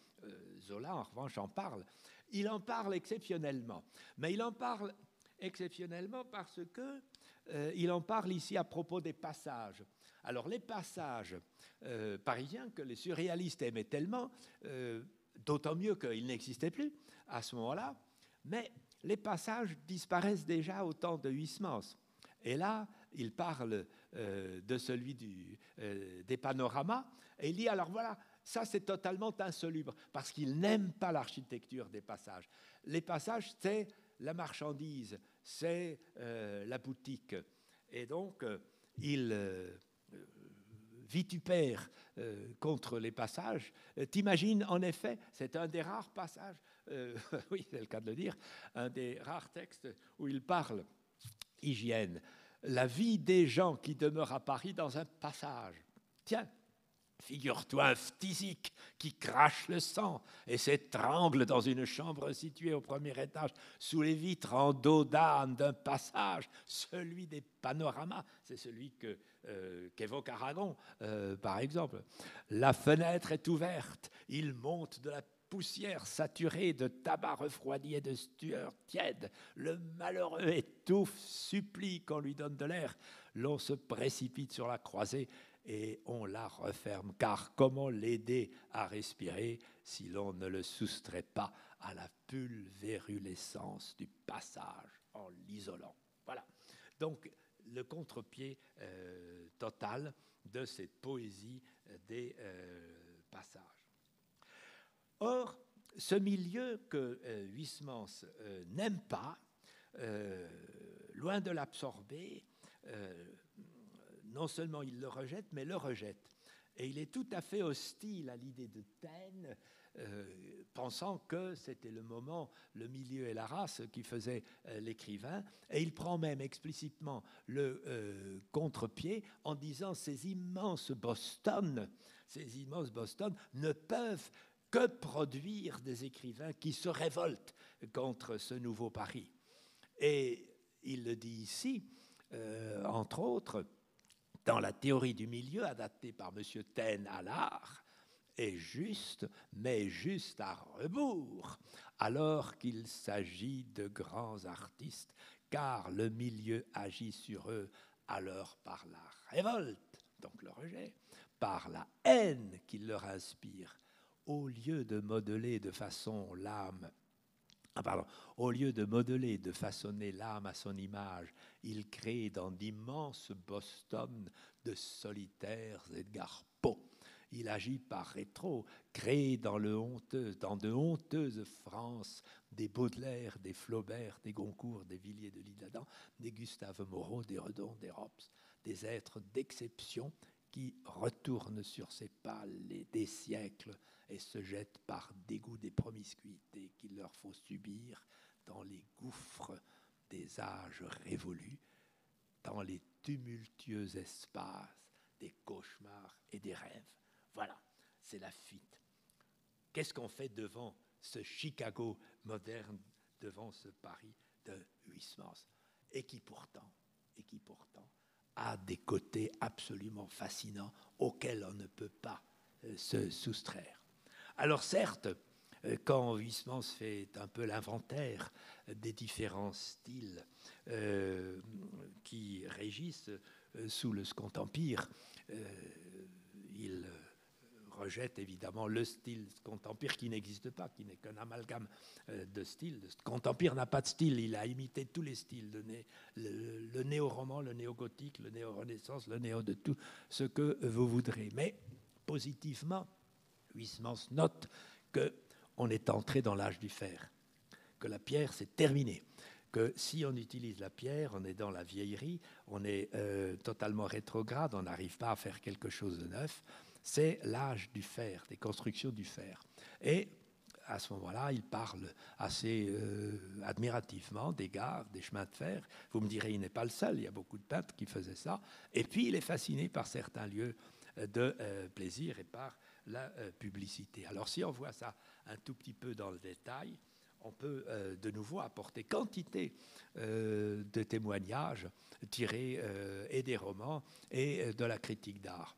Zola, en revanche, en parle. Il en parle exceptionnellement. Mais il en parle exceptionnellement parce que euh, il en parle ici à propos des passages. Alors les passages euh, parisiens que les surréalistes aimaient tellement, euh, d'autant mieux qu'ils n'existaient plus à ce moment-là, mais les passages disparaissent déjà au temps de Huysmans. Et là, il parle de celui du, des panoramas, et il dit, alors voilà, ça c'est totalement insoluble, parce qu'il n'aime pas l'architecture des passages. Les passages, c'est la marchandise, c'est euh, la boutique. Et donc, euh, il euh, vitupère contre les passages. T'imagines, en effet, c'est un des rares passages, oui, c'est le cas de le dire, un des rares textes où il parle hygiène. La vie des gens qui demeurent à Paris dans un passage. Tiens, Figure-toi un phtisique qui crache le sang et s'étrangle dans une chambre située au premier étage, sous les vitres en dos d'âne d'un passage, celui des panoramas. C'est celui que, euh, qu'évoque Aragon, euh, par exemple. La fenêtre est ouverte, il monte de la poussière saturée de tabac refroidi et de sueur tiède. Le malheureux étouffe, supplie qu'on lui donne de l'air. L'on se précipite sur la croisée et on la referme. Car comment l'aider à respirer si l'on ne le soustrait pas à la pulvérulescence du passage en l'isolant? Voilà. Donc le contre-pied euh, total de cette poésie des euh, passages. Or, ce milieu que euh, Huysmans n'aime pas, loin de l'absorber, non seulement il le rejette, mais le rejette. Et il est tout à fait hostile à l'idée de Taine, euh, pensant que c'était le moment, le milieu et la race qui faisaient euh, l'écrivain. Et il prend même explicitement le euh, contre-pied en disant ces immenses Boston, ces immenses Boston ne peuvent que produire des écrivains qui se révoltent contre ce nouveau Paris. Et il le dit ici, entre autres, dans la théorie du milieu adaptée par M. Taine à l'art est juste, mais juste à rebours, alors qu'il s'agit de grands artistes, car le milieu agit sur eux alors par la révolte, donc le rejet, par la haine qu'il leur inspire, au lieu de modeler de façon l'âme ah, pardon, au lieu de modeler, de façonner l'âme à son image, il crée dans d'immenses Boston de solitaires Edgar Poe. Il agit par rétro, crée dans, le honteux, dans de honteuses France des Baudelaire, des Flaubert, des Goncourt, des Villiers de l'Isle-Adam, des Gustave Moreau, des Redon, des Robes, des êtres d'exception qui retournent sur ses pas les, des siècles et se jettent par dégoût des promiscuités qu'il leur faut subir dans les gouffres des âges révolus, dans les tumultueux espaces des cauchemars et des rêves. Voilà, c'est la fuite. Qu'est-ce qu'on fait devant ce Chicago moderne, devant ce Paris de Huysmans Et qui pourtant, et qui pourtant a des côtés absolument fascinants auxquels on ne peut pas euh, se soustraire? Alors certes, euh, quand Huysmans fait un peu l'inventaire des différents styles euh, qui régissent euh, sous le Second Empire, il rejette évidemment le style Second Empire qui n'existe pas, qui n'est qu'un amalgame de styles. Le Second n'a pas de style, il a imité tous les styles, le, le néo-roman, le néo-gothique, le néo-renaissance, le néo de tout ce que vous voudrez. Mais positivement, Huysmans note qu'on est entré dans l'âge du fer, que la pierre c'est terminé, que si on utilise la pierre, on est dans la vieillerie, on est euh, totalement rétrograde, on n'arrive pas à faire quelque chose de neuf. C'est l'âge du fer, des constructions du fer. Et à ce moment-là, il parle assez euh, admirativement des gares, des chemins de fer. Vous me direz, il n'est pas le seul, il y a beaucoup de peintres qui faisaient ça. Et puis, il est fasciné par certains lieux de euh, plaisir et par la euh, publicité. Alors si on voit ça un tout petit peu dans le détail, on peut euh, de nouveau apporter quantité euh, de témoignages tirés et des romans et de la critique d'art.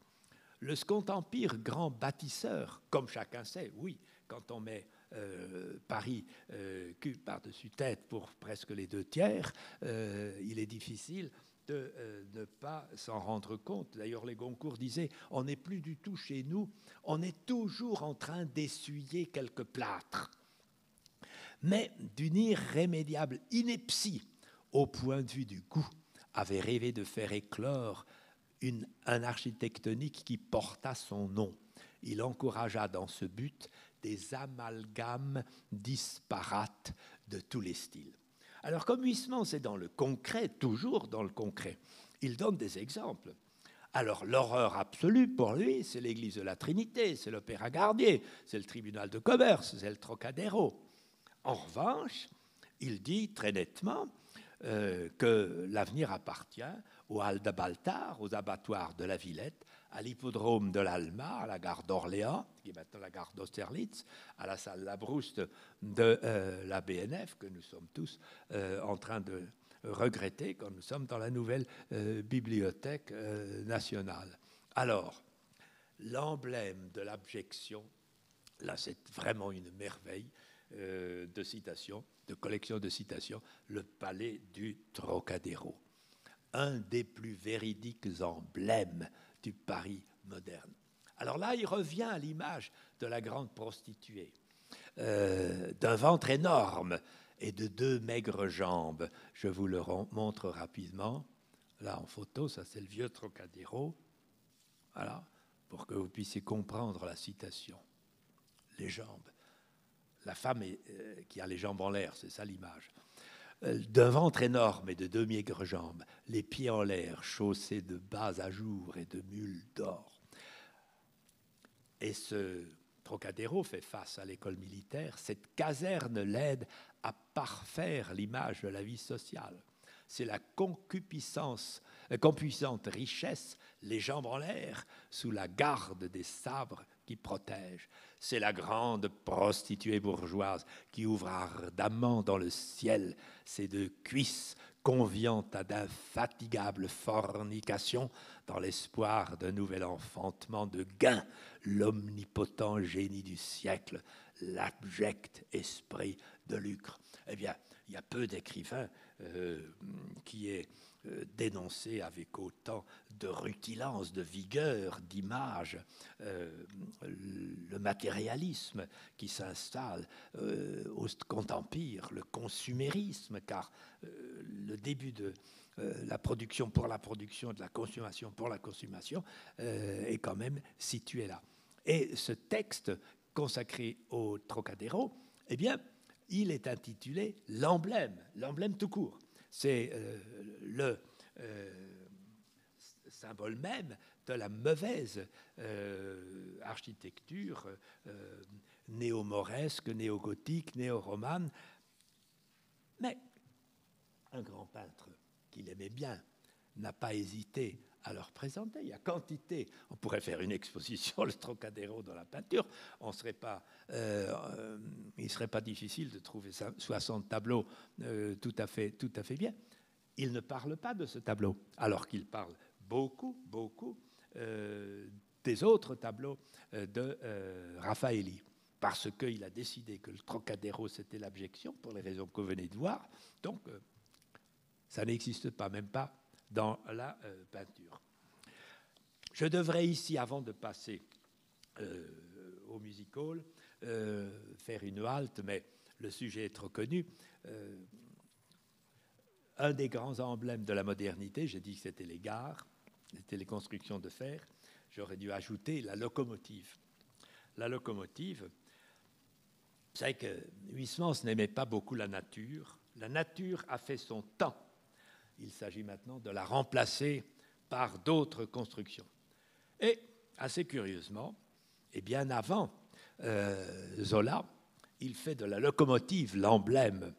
Le Second Empire, grand bâtisseur, comme chacun sait, oui, quand on met Paris cul par-dessus tête pour presque les deux tiers, il est difficile de ne pas s'en rendre compte. D'ailleurs, les Goncourt disaient, on n'est plus du tout chez nous, on est toujours en train d'essuyer quelques plâtres mais d'une irrémédiable ineptie au point de vue du goût, avait rêvé de faire éclore une, un architectonique qui porta son nom. Il encouragea dans ce but des amalgames disparates de tous les styles. Alors comme Huysmans c'est dans le concret, toujours dans le concret, il donne des exemples. Alors l'horreur absolue pour lui, c'est l'église de la Trinité, c'est l'Opéra Gardier, c'est le tribunal de commerce, c'est le Trocadéro. En revanche, il dit très nettement euh, que l'avenir appartient aux Baltard, aux abattoirs de la Villette, à l'hippodrome de l'Alma, à la gare d'Orléans, qui est maintenant la gare d'Austerlitz, à la salle Labrouste de euh, la BNF, que nous sommes tous euh, en train de regretter quand nous sommes dans la nouvelle bibliothèque nationale. Alors, l'emblème de l'abjection, là c'est vraiment une merveille, euh, de citations, de collection de citations, le palais du Trocadéro, un des plus véridiques emblèmes du Paris moderne. Alors là, il revient à l'image de la grande prostituée, euh, d'un ventre énorme et de deux maigres jambes. Je vous le montre rapidement. Là, en photo, ça c'est le vieux Trocadéro. Voilà, pour que vous puissiez comprendre la citation. Les jambes la femme euh, qui a les jambes en l'air, c'est ça l'image. Euh, d'un ventre énorme et de deux maigres jambes, les pieds en l'air, chaussés de bas à jour et de mules d'or. Et ce Trocadéro fait face à l'école militaire. Cette caserne l'aide à parfaire l'image de la vie sociale. C'est la concupiscence, la compuissante richesse, les jambes en l'air, sous la garde des sabres qui protègent c'est la grande prostituée bourgeoise qui ouvre ardemment dans le ciel ses deux cuisses, conviant à d'infatigables fornications dans l'espoir d'un nouvel enfantement de gain, l'omnipotent génie du siècle, l'abject esprit de lucre. Eh bien, il y a peu d'écrivains euh, qui aient euh, dénoncer avec autant de rutilance, de vigueur, d'image, euh, le matérialisme qui s'installe euh, au Second Empire, le consumérisme, car le début de la production pour la production, de la consommation pour la consommation, est quand même situé là. Et ce texte consacré au Trocadéro, eh bien, il est intitulé L'emblème, l'emblème tout court c'est euh, le euh, symbole même de la mauvaise euh, architecture néo-mauresque, néo-gothique, néo-romane. Mais un grand peintre qu'il aimait bien n'a pas hésité à leur présenter. Il y a quantité. On pourrait faire une exposition, le Trocadéro dans la peinture. On serait pas, euh, il ne serait pas difficile de trouver 60 tableaux euh, tout, à fait, tout à fait bien. Il ne parle pas de ce tableau, alors qu'il parle beaucoup, beaucoup euh, des autres tableaux de Raffaelli. Parce qu'il a décidé que le Trocadéro, c'était l'abjection, pour les raisons que vous venez de voir. Donc, ça n'existe pas, même pas dans la euh, peinture. Je devrais ici, avant de passer euh, au music hall, euh, faire une halte, mais le sujet est trop connu. un des grands emblèmes de la modernité, j'ai dit que c'était les gares, c'était les constructions de fer. J'aurais dû ajouter la locomotive. La locomotive, savez que Huysmans n'aimait pas beaucoup la nature. La nature a fait son temps il s'agit maintenant de la remplacer par d'autres constructions. Et, assez curieusement, et bien avant euh, Zola, il fait de la locomotive l'emblème,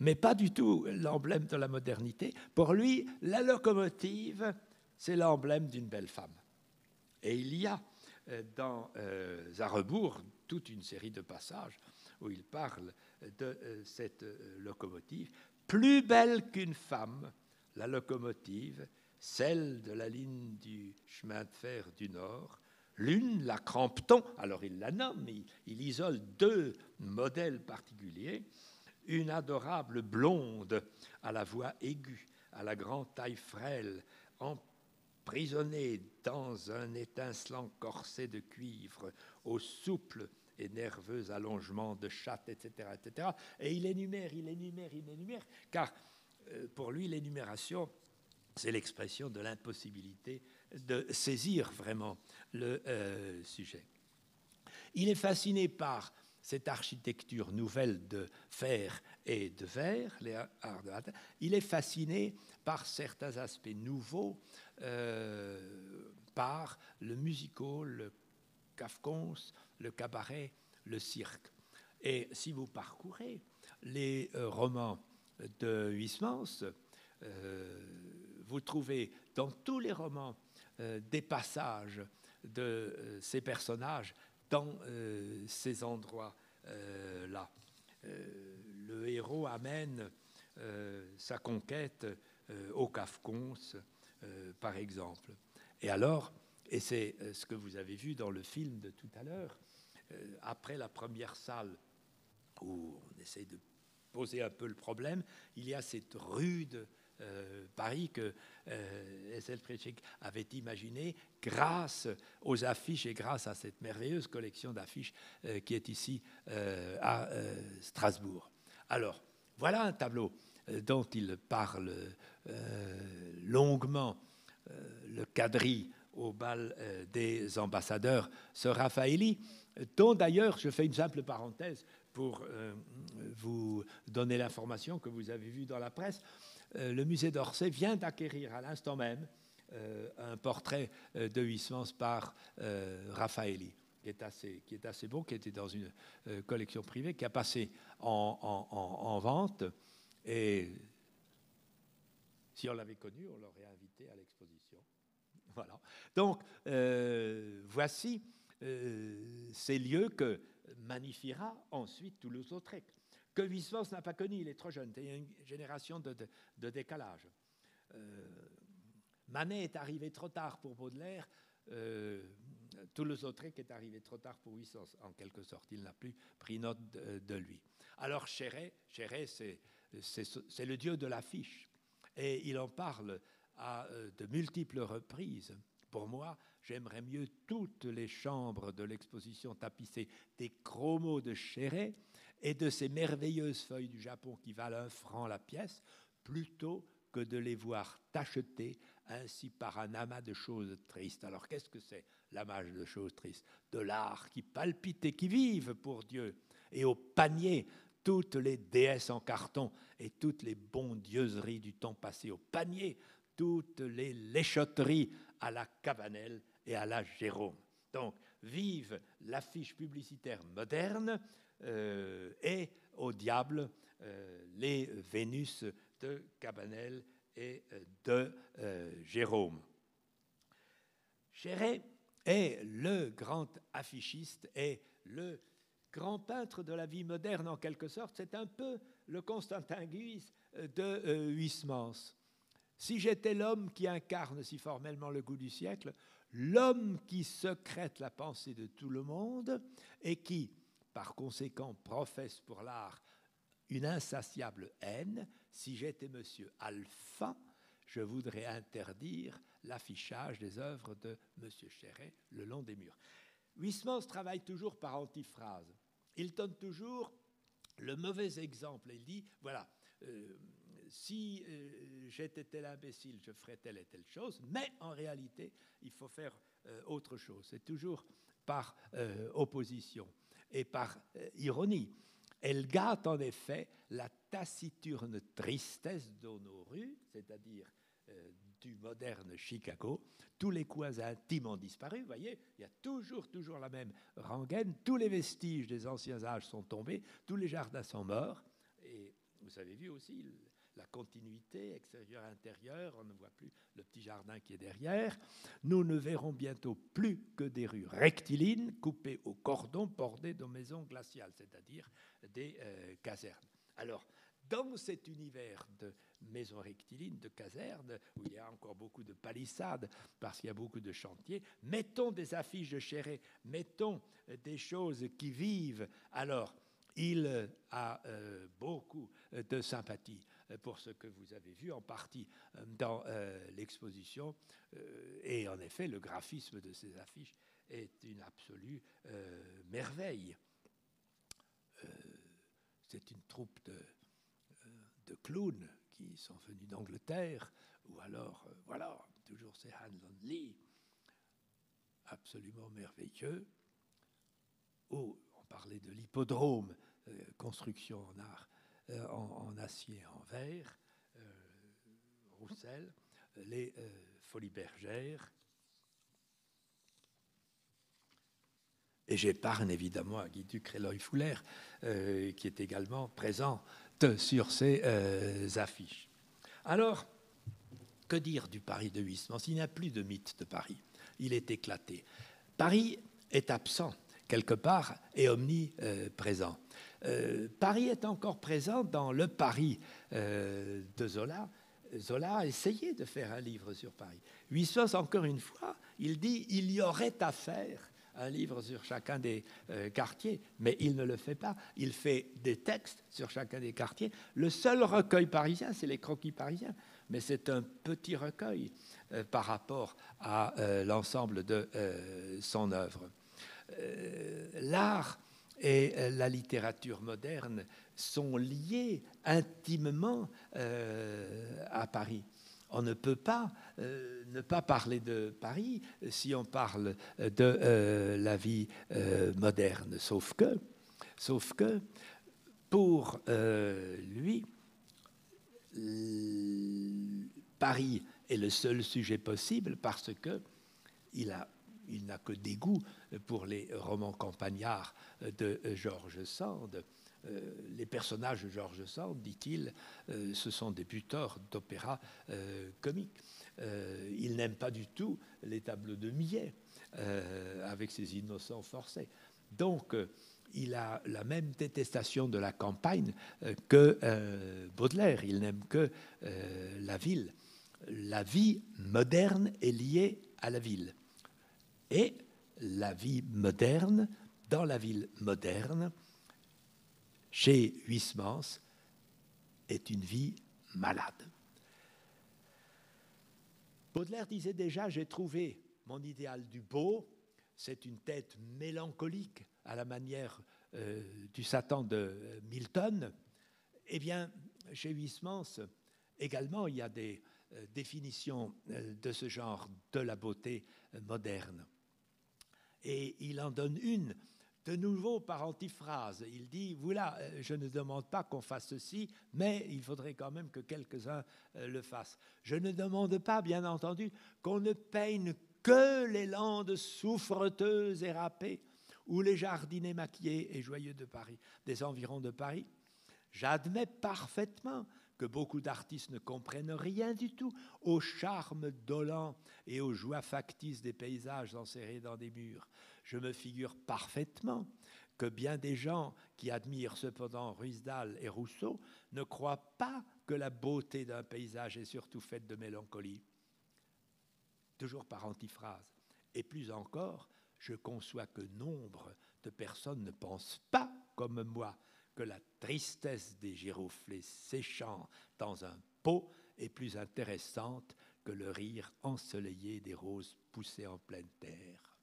mais pas du tout l'emblème de la modernité. Pour lui, la locomotive, c'est l'emblème d'une belle femme. Et il y a euh, dans euh, toute une série de passages où il parle de cette locomotive. Plus belle qu'une femme, la locomotive, celle de la ligne du chemin de fer du Nord, L'une, la Crampton, alors il la nomme, il, il isole deux modèles particuliers. Une adorable blonde à la voix aiguë, à la grande taille frêle, emprisonnée dans un étincelant corset de cuivre, au souple et nerveux allongement de chatte, etc., etc. Et il énumère, il énumère, il énumère, car pour lui, l'énumération, c'est l'expression de l'impossibilité de saisir vraiment le euh, sujet. Il est fasciné par cette architecture nouvelle de fer et de verre, les Il est fasciné par certains aspects nouveaux, euh, par le musical, le kafkons, le cabaret, le cirque. Et si vous parcourez les euh, romans de Huysmans, vous trouvez dans tous les romans euh, des passages de euh, ces personnages dans euh, ces endroits-là. le héros amène sa conquête au Kafkons, par exemple. Et alors, et c'est ce que vous avez vu dans le film de tout à l'heure, après la première salle où on essaie de poser un peu le problème, il y a cette rude euh, Paris que euh, avait imaginé grâce aux affiches et grâce à cette merveilleuse collection d'affiches euh, qui est ici euh, à Strasbourg. Alors, voilà un tableau dont il parle longuement, le quadrille au bal des ambassadeurs, ce Raffaelli, dont d'ailleurs, je fais une simple parenthèse pour vous donner l'information que vous avez vue dans la presse, euh, le musée d'Orsay vient d'acquérir à l'instant même euh, un portrait euh, de Huysmans par Raffaelli, qui est, assez, qui est assez beau, qui était dans une collection privée, qui a passé en, vente. Et si on l'avait connu, on l'aurait invité à l'exposition. Voilà. Donc, voici ces lieux que magnifiera ensuite Toulouse-Lautrec que Huysmans n'a pas connu, il est trop jeune, il y a une génération de, décalage. Euh, Manet est arrivé trop tard pour Baudelaire, euh, Toulouse-Lautrec est arrivé trop tard pour Huysmans, en quelque sorte, il n'a plus pris note de, lui. Alors Chéret, Chéret c'est, c'est, le dieu de l'affiche, et il en parle à euh, de multiples reprises. Pour moi, j'aimerais mieux toutes les chambres de l'exposition tapissées des chromos de Chéret et de ces merveilleuses feuilles du Japon qui valent un franc la pièce, plutôt que de les voir tachetées ainsi par un amas de choses tristes. Alors qu'est-ce que c'est l'amas de choses tristes? De l'art qui palpite et qui vive pour Dieu. Et au panier, toutes les déesses en carton et toutes les bondieuseries du temps passé. Au panier, toutes les léchotteries à la Cabanelle et à la Jérôme. Donc, vive l'affiche publicitaire moderne euh, et au diable euh, les Vénus de Cabanel et euh, de Jérôme. Chéret est le grand affichiste et le grand peintre de la vie moderne en quelque sorte. C'est un peu le Constantin Guise de Huysmans. Si j'étais l'homme qui incarne si formellement le goût du siècle, l'homme qui secrète la pensée de tout le monde et qui, par conséquent, professe pour l'art une insatiable haine, si j'étais monsieur Alpha, je voudrais interdire l'affichage des œuvres de monsieur Chéret le long des murs. Huysmans travaille toujours par antiphrase. Il donne toujours le mauvais exemple. Il dit, voilà, euh, si euh, j'étais tel imbécile, je ferais telle et telle chose, mais en réalité, il faut faire euh, autre chose. C'est toujours par opposition et par euh, ironie. Elle gâte en effet la taciturne tristesse de nos rues, c'est-à-dire euh, du moderne Chicago. Tous les coins intimes ont disparu, vous voyez, il y a toujours, toujours la même rengaine, tous les vestiges des anciens âges sont tombés, tous les jardins sont morts, et vous avez vu aussi la continuité extérieure-intérieure, on ne voit plus le petit jardin qui est derrière. Nous ne verrons bientôt plus que des rues rectilignes coupées au cordon bordées de maisons glaciales, c'est-à-dire des euh, casernes. Alors, dans cet univers de maisons rectilignes, de casernes, où il y a encore beaucoup de palissades, parce qu'il y a beaucoup de chantiers, mettons des affiches de mettons des choses qui vivent. Alors, il a euh, beaucoup de sympathie pour ce que vous avez vu en partie euh, dans euh, l'exposition. et en effet, le graphisme de ces affiches est une absolue merveille. C'est une troupe de, de clowns qui sont venus d'Angleterre, ou alors, voilà, toujours ces Hanlon Lee, absolument merveilleux. Oh, on parlait de l'hippodrome euh, construction en art, euh, en, acier en verre, euh, Roussel, les Folies Bergères. Et j'épargne évidemment à Guy Duc et Fuller, qui est également présent sur ces affiches. Alors, que dire du Paris de Huysmans? Il n'y a plus de mythe de Paris. Il est éclaté. Paris est absent quelque part et omniprésent. Euh, Paris est encore présent dans le Paris euh, de Zola. Zola a essayé de faire un livre sur Paris. Huysmans, encore une fois, il dit il y aurait à faire un livre sur chacun des euh, quartiers, mais il ne le fait pas. Il fait des textes sur chacun des quartiers. Le seul recueil parisien, c'est les croquis parisiens, mais c'est un petit recueil par rapport à l'ensemble de son œuvre. L'art et euh, la littérature moderne sont liées intimement euh, à Paris. On ne peut pas euh, ne pas parler de Paris si on parle de la vie moderne, sauf que, sauf que pour lui, Paris est le seul sujet possible parce que il a il n'a que dégoût pour les romans campagnards de Georges Sand. Euh, les personnages de Georges Sand, dit-il, euh, ce sont des buteurs d'opéra euh, comiques. il n'aime pas du tout les tableaux de Millet avec ses innocents forcés. Donc, il a la même détestation de la campagne que Baudelaire. Il n'aime que la ville. La vie moderne est liée à la ville. Et la vie moderne, dans la ville moderne, chez Huysmans, est une vie malade. Baudelaire disait déjà, j'ai trouvé mon idéal du beau, c'est une tête mélancolique à la manière euh, du Satan de Milton. Eh bien, chez Huysmans, également, il y a des euh, définitions euh, de ce genre de la beauté moderne. Et il en donne une de nouveau par antiphrase. Il dit, voilà, euh, je ne demande pas qu'on fasse ceci, mais il faudrait quand même que quelques-uns euh, le fassent. Je ne demande pas, bien entendu, qu'on ne peigne que les landes souffreteuses et râpées, ou les jardinets maquillés et joyeux de Paris, des environs de Paris. J'admets parfaitement que beaucoup d'artistes ne comprennent rien du tout au charme dolent et aux joies factices des paysages enserrés dans des murs. Je me figure parfaitement que bien des gens qui admirent cependant Ruisdael et Rousseau ne croient pas que la beauté d'un paysage est surtout faite de mélancolie. Toujours par antiphrase. Et plus encore, je conçois que nombre de personnes ne pensent pas comme moi que la tristesse des giroflées séchant dans un pot est plus intéressante que le rire ensoleillé des roses poussées en pleine terre.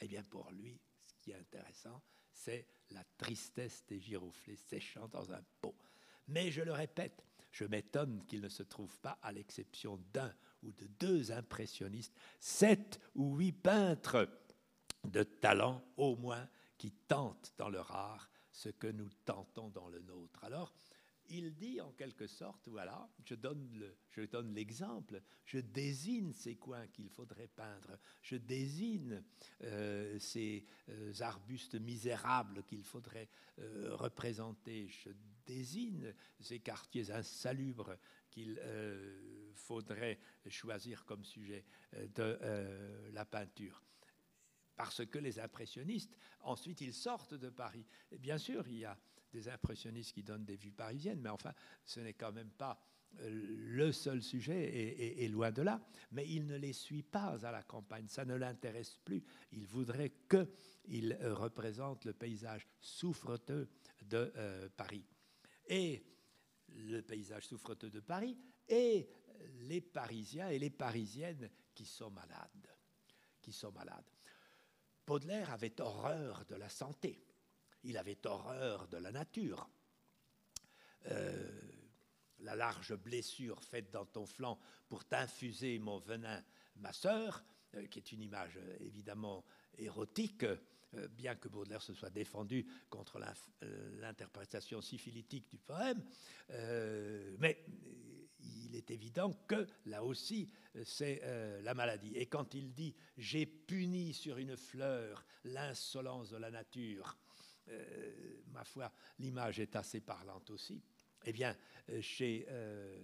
Eh bien, pour lui, ce qui est intéressant, c'est la tristesse des giroflées séchant dans un pot. Mais je le répète, je m'étonne qu'il ne se trouve pas, à l'exception d'un ou de deux impressionnistes, sept ou huit peintres de talent au moins qui tentent dans leur art ce que nous tentons dans le nôtre. Alors, il dit en quelque sorte, voilà, je donne l'exemple, je, désigne ces coins qu'il faudrait peindre, je désigne euh, ces euh, arbustes misérables qu'il faudrait euh, représenter, je désigne ces quartiers insalubres qu'il faudrait choisir comme sujet de la peinture parce que les impressionnistes, ensuite, ils sortent de Paris. Bien sûr, il y a des impressionnistes qui donnent des vues parisiennes, mais enfin, ce n'est quand même pas euh, le seul sujet, et, loin de là, mais il ne les suit pas à la campagne, ça ne l'intéresse plus. Il voudrait qu'il euh, représente le paysage souffreteux de euh, Paris. Et le paysage souffreteux de Paris, et les Parisiens et les Parisiennes qui sont malades, qui sont malades. Baudelaire avait horreur de la santé, il avait horreur de la nature. Euh, la large blessure faite dans ton flanc pour t'infuser mon venin, ma sœur, euh, qui est une image euh, évidemment érotique, bien que Baudelaire se soit défendu contre l'interprétation syphilitique du poème, mais il est évident que là aussi, c'est la maladie. Et quand il dit ⁇ J'ai puni sur une fleur l'insolence de la nature euh, ma foi, l'image est assez parlante aussi. Eh bien, euh, chez euh,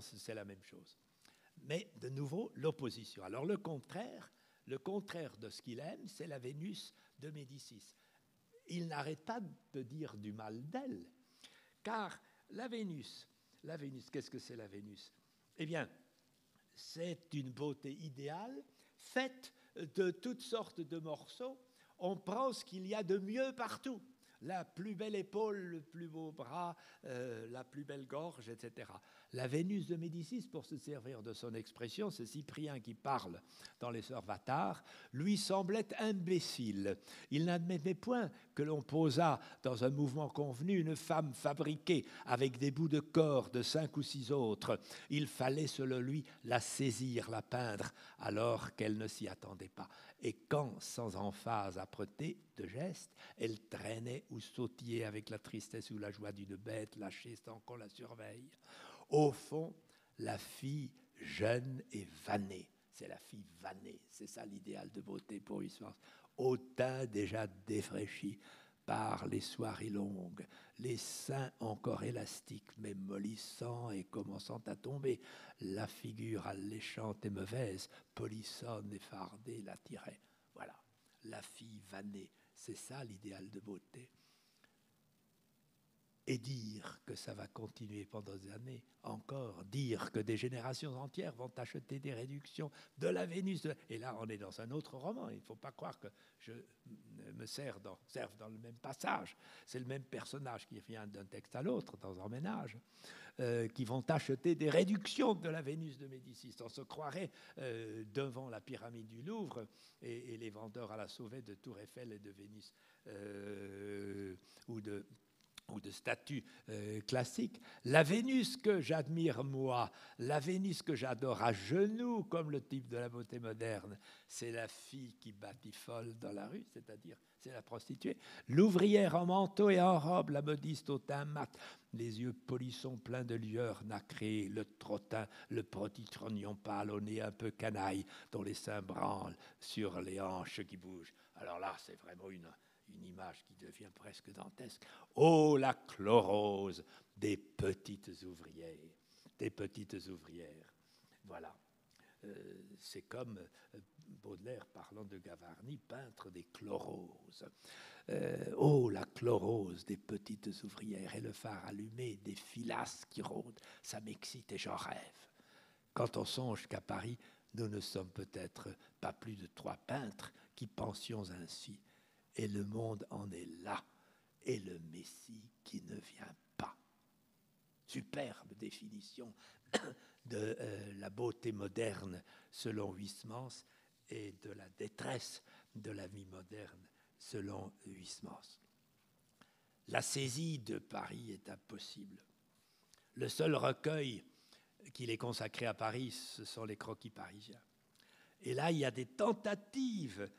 c'est la même chose. Mais de nouveau, l'opposition. Alors le contraire, le contraire de ce qu'il aime, c'est la Vénus de Médicis. Il n'arrête pas de dire du mal d'elle, car la Vénus, la Vénus, qu'est-ce que c'est la Vénus? Eh bien, c'est une beauté idéale faite de toutes sortes de morceaux on prend ce qu'il y a de mieux partout. La plus belle épaule, le plus beau bras, euh, la plus belle gorge, etc. La Vénus de Médicis, pour se servir de son expression, c'est Cyprien qui parle dans les Sœurs Vatars, lui semblait imbécile. Il n'admettait point que l'on posât dans un mouvement convenu une femme fabriquée avec des bouts de corps de cinq ou six autres. Il fallait, selon lui, la saisir, la peindre, alors qu'elle ne s'y attendait pas et quand, sans emphase âpreté de geste, elle traînait ou sautillait avec la tristesse ou la joie d'une bête lâchée sans qu'on la surveille. Au fond, la fille jeune et vannée, c'est la fille vannée, c'est ça l'idéal de beauté pour Huysmans, au teint déjà défraîchi par les soirées longues, les seins encore élastiques mais mollissants et commençant à tomber, la figure alléchante et mauvaise, polissonne et fardée, l'attirait. Voilà, la fille vannée, c'est ça l'idéal de beauté et dire que ça va continuer pendant des années encore, dire que des générations entières vont acheter des réductions de la Vénus. Et là, on est dans un autre roman. Il ne faut pas croire que je me serve dans le même passage. C'est le même personnage qui vient d'un texte à l'autre, dans un ménage, euh, qui vont acheter des réductions de la Vénus de Médicis. On se croirait euh, devant la pyramide du Louvre et, les vendeurs à la sauvette de Tour Eiffel et de Vénus euh, ou de ou de statue euh, classique. La Vénus que j'admire moi, la Vénus que j'adore à genoux, comme le type de la beauté moderne, c'est la fille qui folle dans la rue, c'est-à-dire c'est la prostituée. L'ouvrière en manteau et en robe, la modiste au teint mat, les yeux polissons pleins de lueur nacrée, le trottin, le petit trognon pâle au nez un peu canaille, dont les seins branlent sur les hanches qui bougent. Alors là, c'est vraiment une une image qui devient presque dantesque. Oh, la chlorose des petites ouvrières, des petites ouvrières. Voilà. Euh, c'est comme euh, Baudelaire parlant de Gavarni, peintre des chloroses. Euh, oh, la chlorose des petites ouvrières et le phare allumé, des filasses qui rôdent, ça m'excite et j'en rêve. Quand on songe qu'à Paris, nous ne sommes peut-être pas plus de trois peintres qui pensions ainsi, et le monde en est là, et le Messie qui ne vient pas. Superbe définition de euh, la beauté moderne selon Huysmans et de la détresse de la vie moderne selon Huysmans. La saisie de Paris est impossible. Le seul recueil qu'il est consacré à Paris, ce sont les croquis parisiens. Et là, il y a des tentatives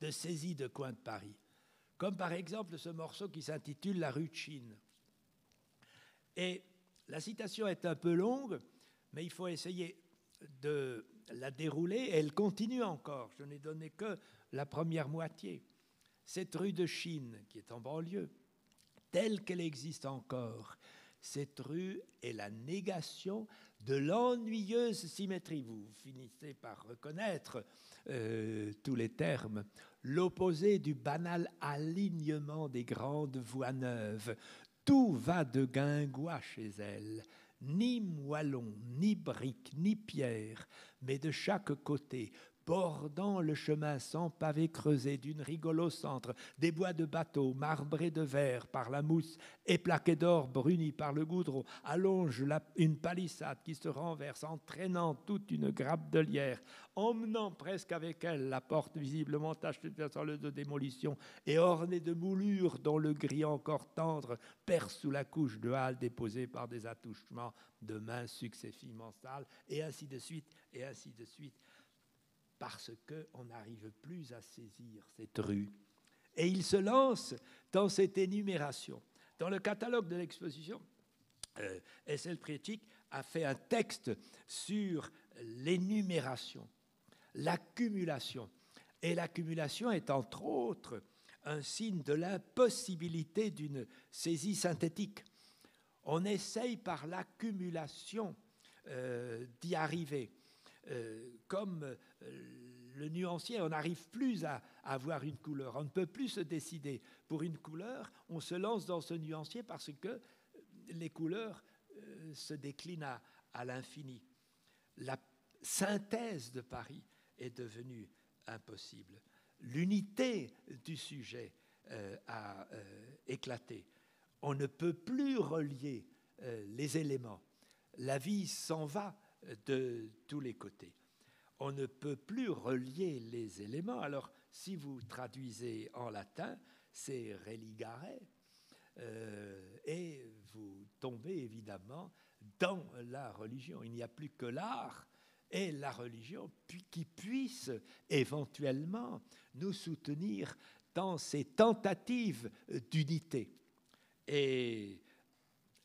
de saisie de coins de Paris, comme par exemple ce morceau qui s'intitule La rue de Chine. Et la citation est un peu longue, mais il faut essayer de la dérouler. Elle continue encore. Je n'ai donné que la première moitié. Cette rue de Chine, qui est en banlieue, telle qu'elle existe encore, cette rue est la négation de l'ennuyeuse symétrie. Vous finissez par reconnaître euh, tous les termes. L'opposé du banal alignement des grandes voies neuves. Tout va de guingois chez elle. Ni moellon, ni brique, ni pierre, mais de chaque côté, bordant le chemin sans pavé creusé d'une rigole au centre, des bois de bateaux marbrés de verre par la mousse et plaqués d'or brunis par le goudron, allonge une palissade qui se renverse, entraînant toute une grappe de lierre, emmenant presque avec elle la porte visiblement tachée de démolition et ornée de moulures dont le gris encore tendre perce sous la couche de halle déposée par des attouchements de mains successivement sales, et ainsi de suite, et ainsi de suite parce qu'on n'arrive plus à saisir cette rue. Et il se lance dans cette énumération. Dans le catalogue de l'exposition, euh, S.L. a fait un texte sur l'énumération, l'accumulation. Et l'accumulation est entre autres un signe de l'impossibilité d'une saisie synthétique. On essaye par l'accumulation euh, d'y arriver. Euh, comme euh, le nuancier, on n'arrive plus à, avoir une couleur. On ne peut plus se décider pour une couleur. On se lance dans ce nuancier parce que les couleurs euh, se déclinent à, l'infini. La synthèse de Paris est devenue impossible. L'unité du sujet a éclaté. On ne peut plus relier les éléments. La vie s'en va de tous les côtés. On ne peut plus relier les éléments. Alors, si vous traduisez en latin, c'est religare, euh, et vous tombez évidemment dans la religion. Il n'y a plus que l'art et la religion qui puissent éventuellement nous soutenir dans ces tentatives d'unité. Et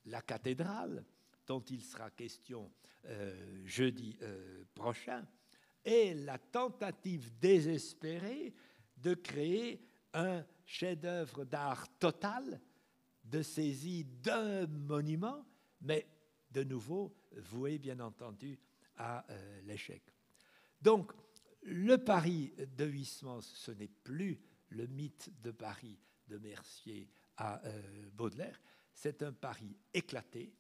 la cathédrale, dont il sera question euh, jeudi euh, prochain, est la tentative désespérée de créer un chef-d'œuvre d'art total, de saisie d'un monument, mais de nouveau voué bien entendu à euh, l'échec. Donc, le Paris de Huysmans, ce n'est plus le mythe de Paris de Mercier à Baudelaire, c'est un Paris éclaté,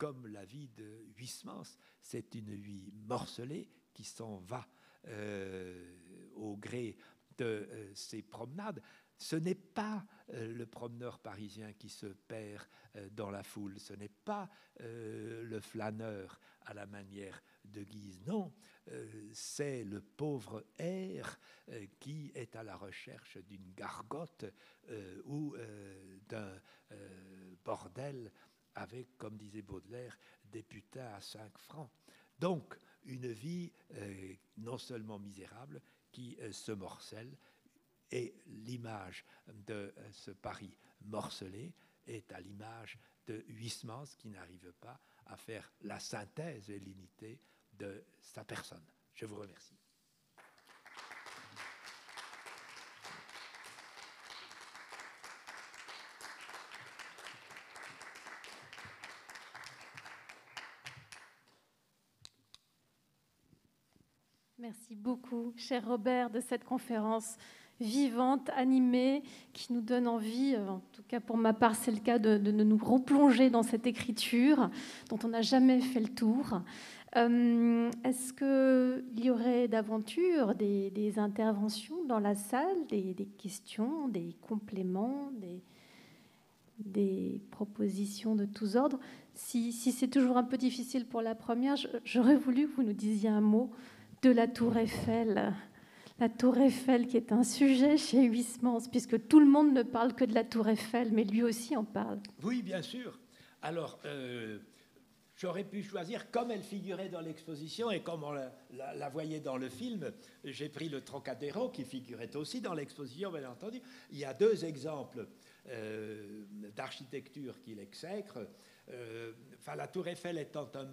comme la vie de Huysmans. C'est une vie morcelée qui s'en va euh, au gré de euh, ses promenades. Ce n'est pas le promeneur parisien qui se perd dans la foule, ce n'est pas le flâneur à la manière de Guise, non, c'est le pauvre air qui est à la recherche d'une gargote ou d'un bordel avec, comme disait Baudelaire, des putains à 5 francs. Donc, une vie euh, non seulement misérable, qui euh, se morcelle, et l'image de euh, ce Paris morcelé est à l'image de Huysmans qui n'arrive pas à faire la synthèse et l'unité de sa personne. Je vous remercie. Merci beaucoup, cher Robert, de cette conférence vivante, animée, qui nous donne envie, euh, en tout cas pour ma part c'est le cas, de, nous replonger dans cette écriture dont on n'a jamais fait le tour. Euh, est-ce qu'il y aurait d'aventure des, interventions dans la salle, des, questions, des compléments, des, propositions de tous ordres? Si, c'est toujours un peu difficile pour la première, j'aurais voulu que vous nous disiez un mot de la tour Eiffel. La tour Eiffel qui est un sujet chez Huysmans, puisque tout le monde ne parle que de la tour Eiffel, mais lui aussi en parle. Oui, bien sûr. Alors, euh, j'aurais pu choisir, comme elle figurait dans l'exposition et comme on la, voyait dans le film, j'ai pris le Trocadéro qui figurait aussi dans l'exposition, bien entendu. Il y a deux exemples d'architecture qu'il exècre. Enfin, la Tour Eiffel étant un,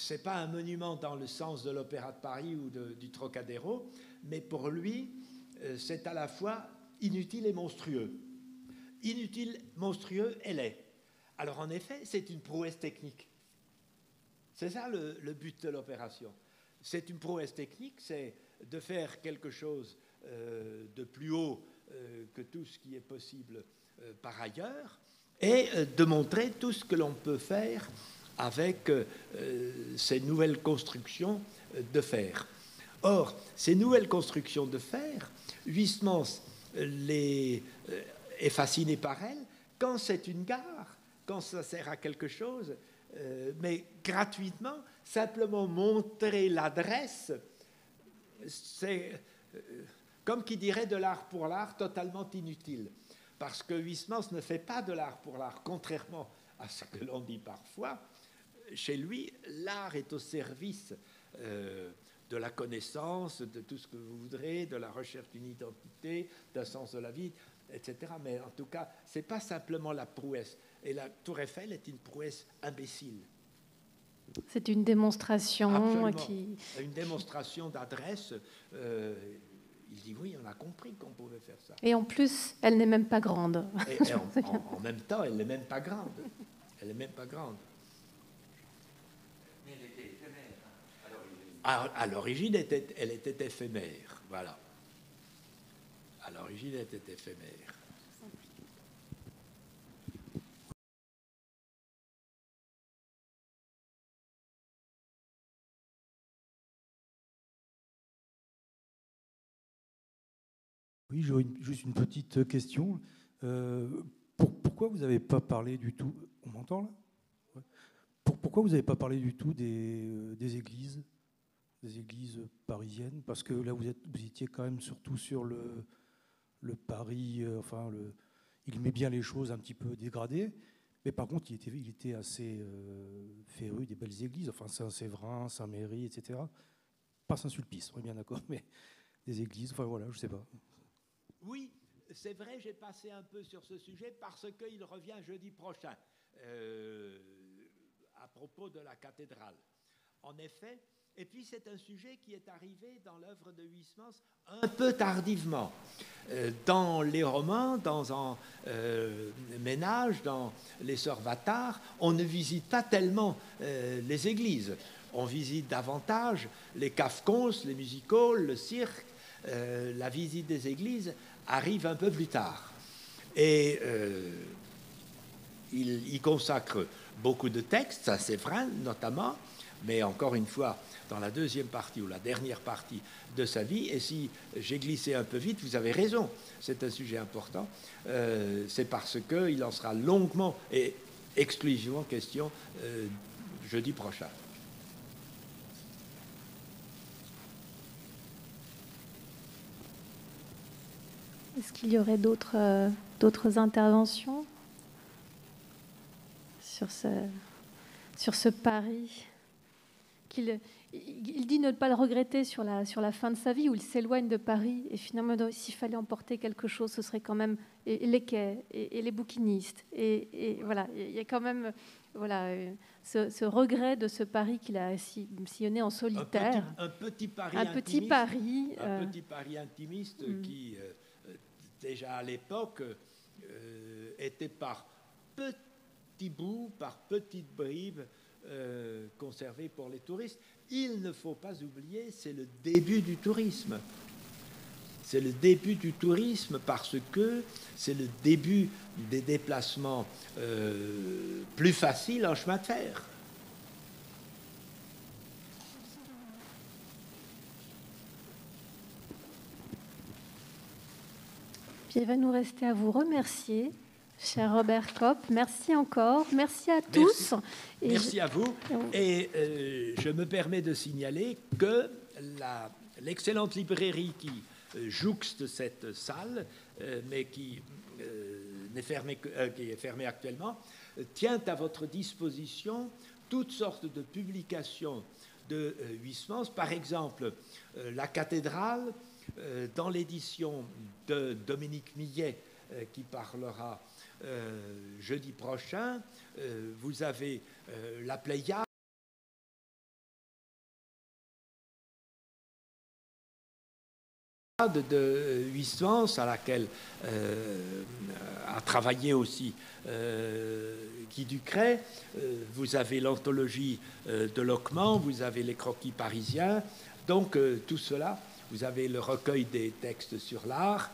c'est pas un monument dans le sens de l'Opéra de Paris ou du Trocadéro, mais pour lui, c'est à la fois inutile et monstrueux. Inutile, monstrueux, elle est. Alors en effet, c'est une prouesse technique. C'est ça le, but de l'opération. C'est une prouesse technique, c'est de faire quelque chose euh, de plus haut euh, que tout ce qui est possible euh, par ailleurs et de montrer tout ce que l'on peut faire avec ces nouvelles constructions de fer. Or, ces nouvelles constructions de fer, Huysmans les, est fasciné par elles quand c'est une gare, quand ça sert à quelque chose, euh, mais gratuitement, simplement montrer l'adresse, c'est euh, comme qui dirait de l'art pour l'art, totalement inutile. Parce que Huysmans ne fait pas de l'art pour l'art, contrairement à ce que l'on dit parfois. Chez lui, l'art est au service euh, de la connaissance, de tout ce que vous voudrez, de la recherche d'une identité, d'un sens de la vie, etc. Mais en tout cas, ce n'est pas simplement la prouesse. Et la Tour Eiffel est une prouesse imbécile. C'est une démonstration qui... Une démonstration d'adresse. Euh, il dit oui, on a compris qu'on pouvait faire ça. Et en plus, elle n'est même pas grande. Et, en, même temps, elle n'est même pas grande. Elle n'est même pas grande. Mais elle était à l'origine, elle était éphémère. Voilà. À l'origine, elle était éphémère. Oui, j'aurais juste une petite question. Euh, pourquoi vous n'avez pas parlé du tout On m'entend là? Pourquoi vous n'avez pas parlé du tout des, des, églises, des églises parisiennes Parce que là, vous, êtes, vous étiez quand même surtout sur le, le Paris. Euh, enfin, le, il met bien les choses un petit peu dégradées. Mais par contre, il était, il était assez euh, des belles églises, enfin Saint-Séverin, Saint-Méry, etc. Pas Saint-Sulpice, on est bien d'accord, mais des églises, enfin voilà, je sais pas. Oui, c'est vrai, j'ai passé un peu sur ce sujet parce qu'il revient jeudi prochain euh, à propos de la cathédrale. En effet, et puis c'est un sujet qui est arrivé dans l'œuvre de Huysmans un peu tardivement. Euh, dans les romans, dans un euh, ménage, dans les sœurs Vatar, on ne visite pas tellement les églises. On visite davantage les cafcons, les musicals, le cirque, la visite des églises arrive un peu plus tard. Et euh, il y consacre beaucoup de textes, à Séverin notamment, mais encore une fois, dans la deuxième partie ou la dernière partie de sa vie. Et si j'ai glissé un peu vite, vous avez raison, c'est un sujet important. Euh, c'est parce qu'il en sera longuement et exclusivement question euh, jeudi prochain. Est-ce qu'il y aurait d'autres euh, d'autres interventions sur ce, sur ce pari qu'il il dit ne pas le regretter sur la, sur la fin de sa vie, où il s'éloigne de Paris, et finalement, s'il fallait emporter quelque chose, ce serait quand même les quais et, les bouquinistes. Et, voilà, il y a quand même voilà, euh, ce, regret de ce Paris qu'il a sillonné en solitaire. Un petit, Paris un petit Paris, un euh, petit Paris intimiste mm. qui déjà à l'époque, euh, était par petits bouts, par petites bribes euh, conservées pour les touristes. Il ne faut pas oublier, c'est le début du tourisme. C'est le début du tourisme parce que c'est le début des déplacements euh, plus faciles en chemin de fer. il va nous rester à vous remercier, cher Robert Kopp. Merci encore. Merci à tous. Merci, à vous. Et euh, je me permets de signaler que l'excellente librairie qui euh, jouxte cette salle, euh, mais qui, est fermée, qui est fermée actuellement, tient à votre disposition toutes sortes de publications de Huysmans. Par exemple, la cathédrale, dans l'édition de Dominique Millet, qui parlera jeudi prochain. vous avez la Pléiade. de Huysmans, à laquelle euh, a travaillé aussi euh, Guy Ducret. Euh, vous avez l'anthologie de Lockman, vous avez les croquis parisiens. Donc tout cela, vous avez le recueil des textes sur l'art.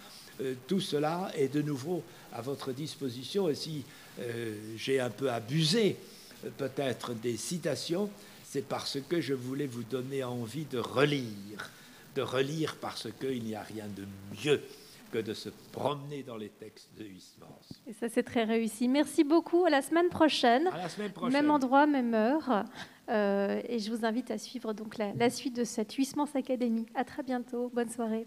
Tout cela est de nouveau à votre disposition. Et si j'ai un peu abusé peut-être des citations, c'est parce que je voulais vous donner envie de relire de relire parce qu'il n'y a rien de mieux que de se promener dans les textes de Huysmans. Et ça, c'est très réussi. Merci beaucoup. À la semaine prochaine. À la semaine prochaine. Même endroit, même heure. Euh, et je vous invite à suivre donc la, la suite de cette Huysmans Académie. À très bientôt. Bonne soirée.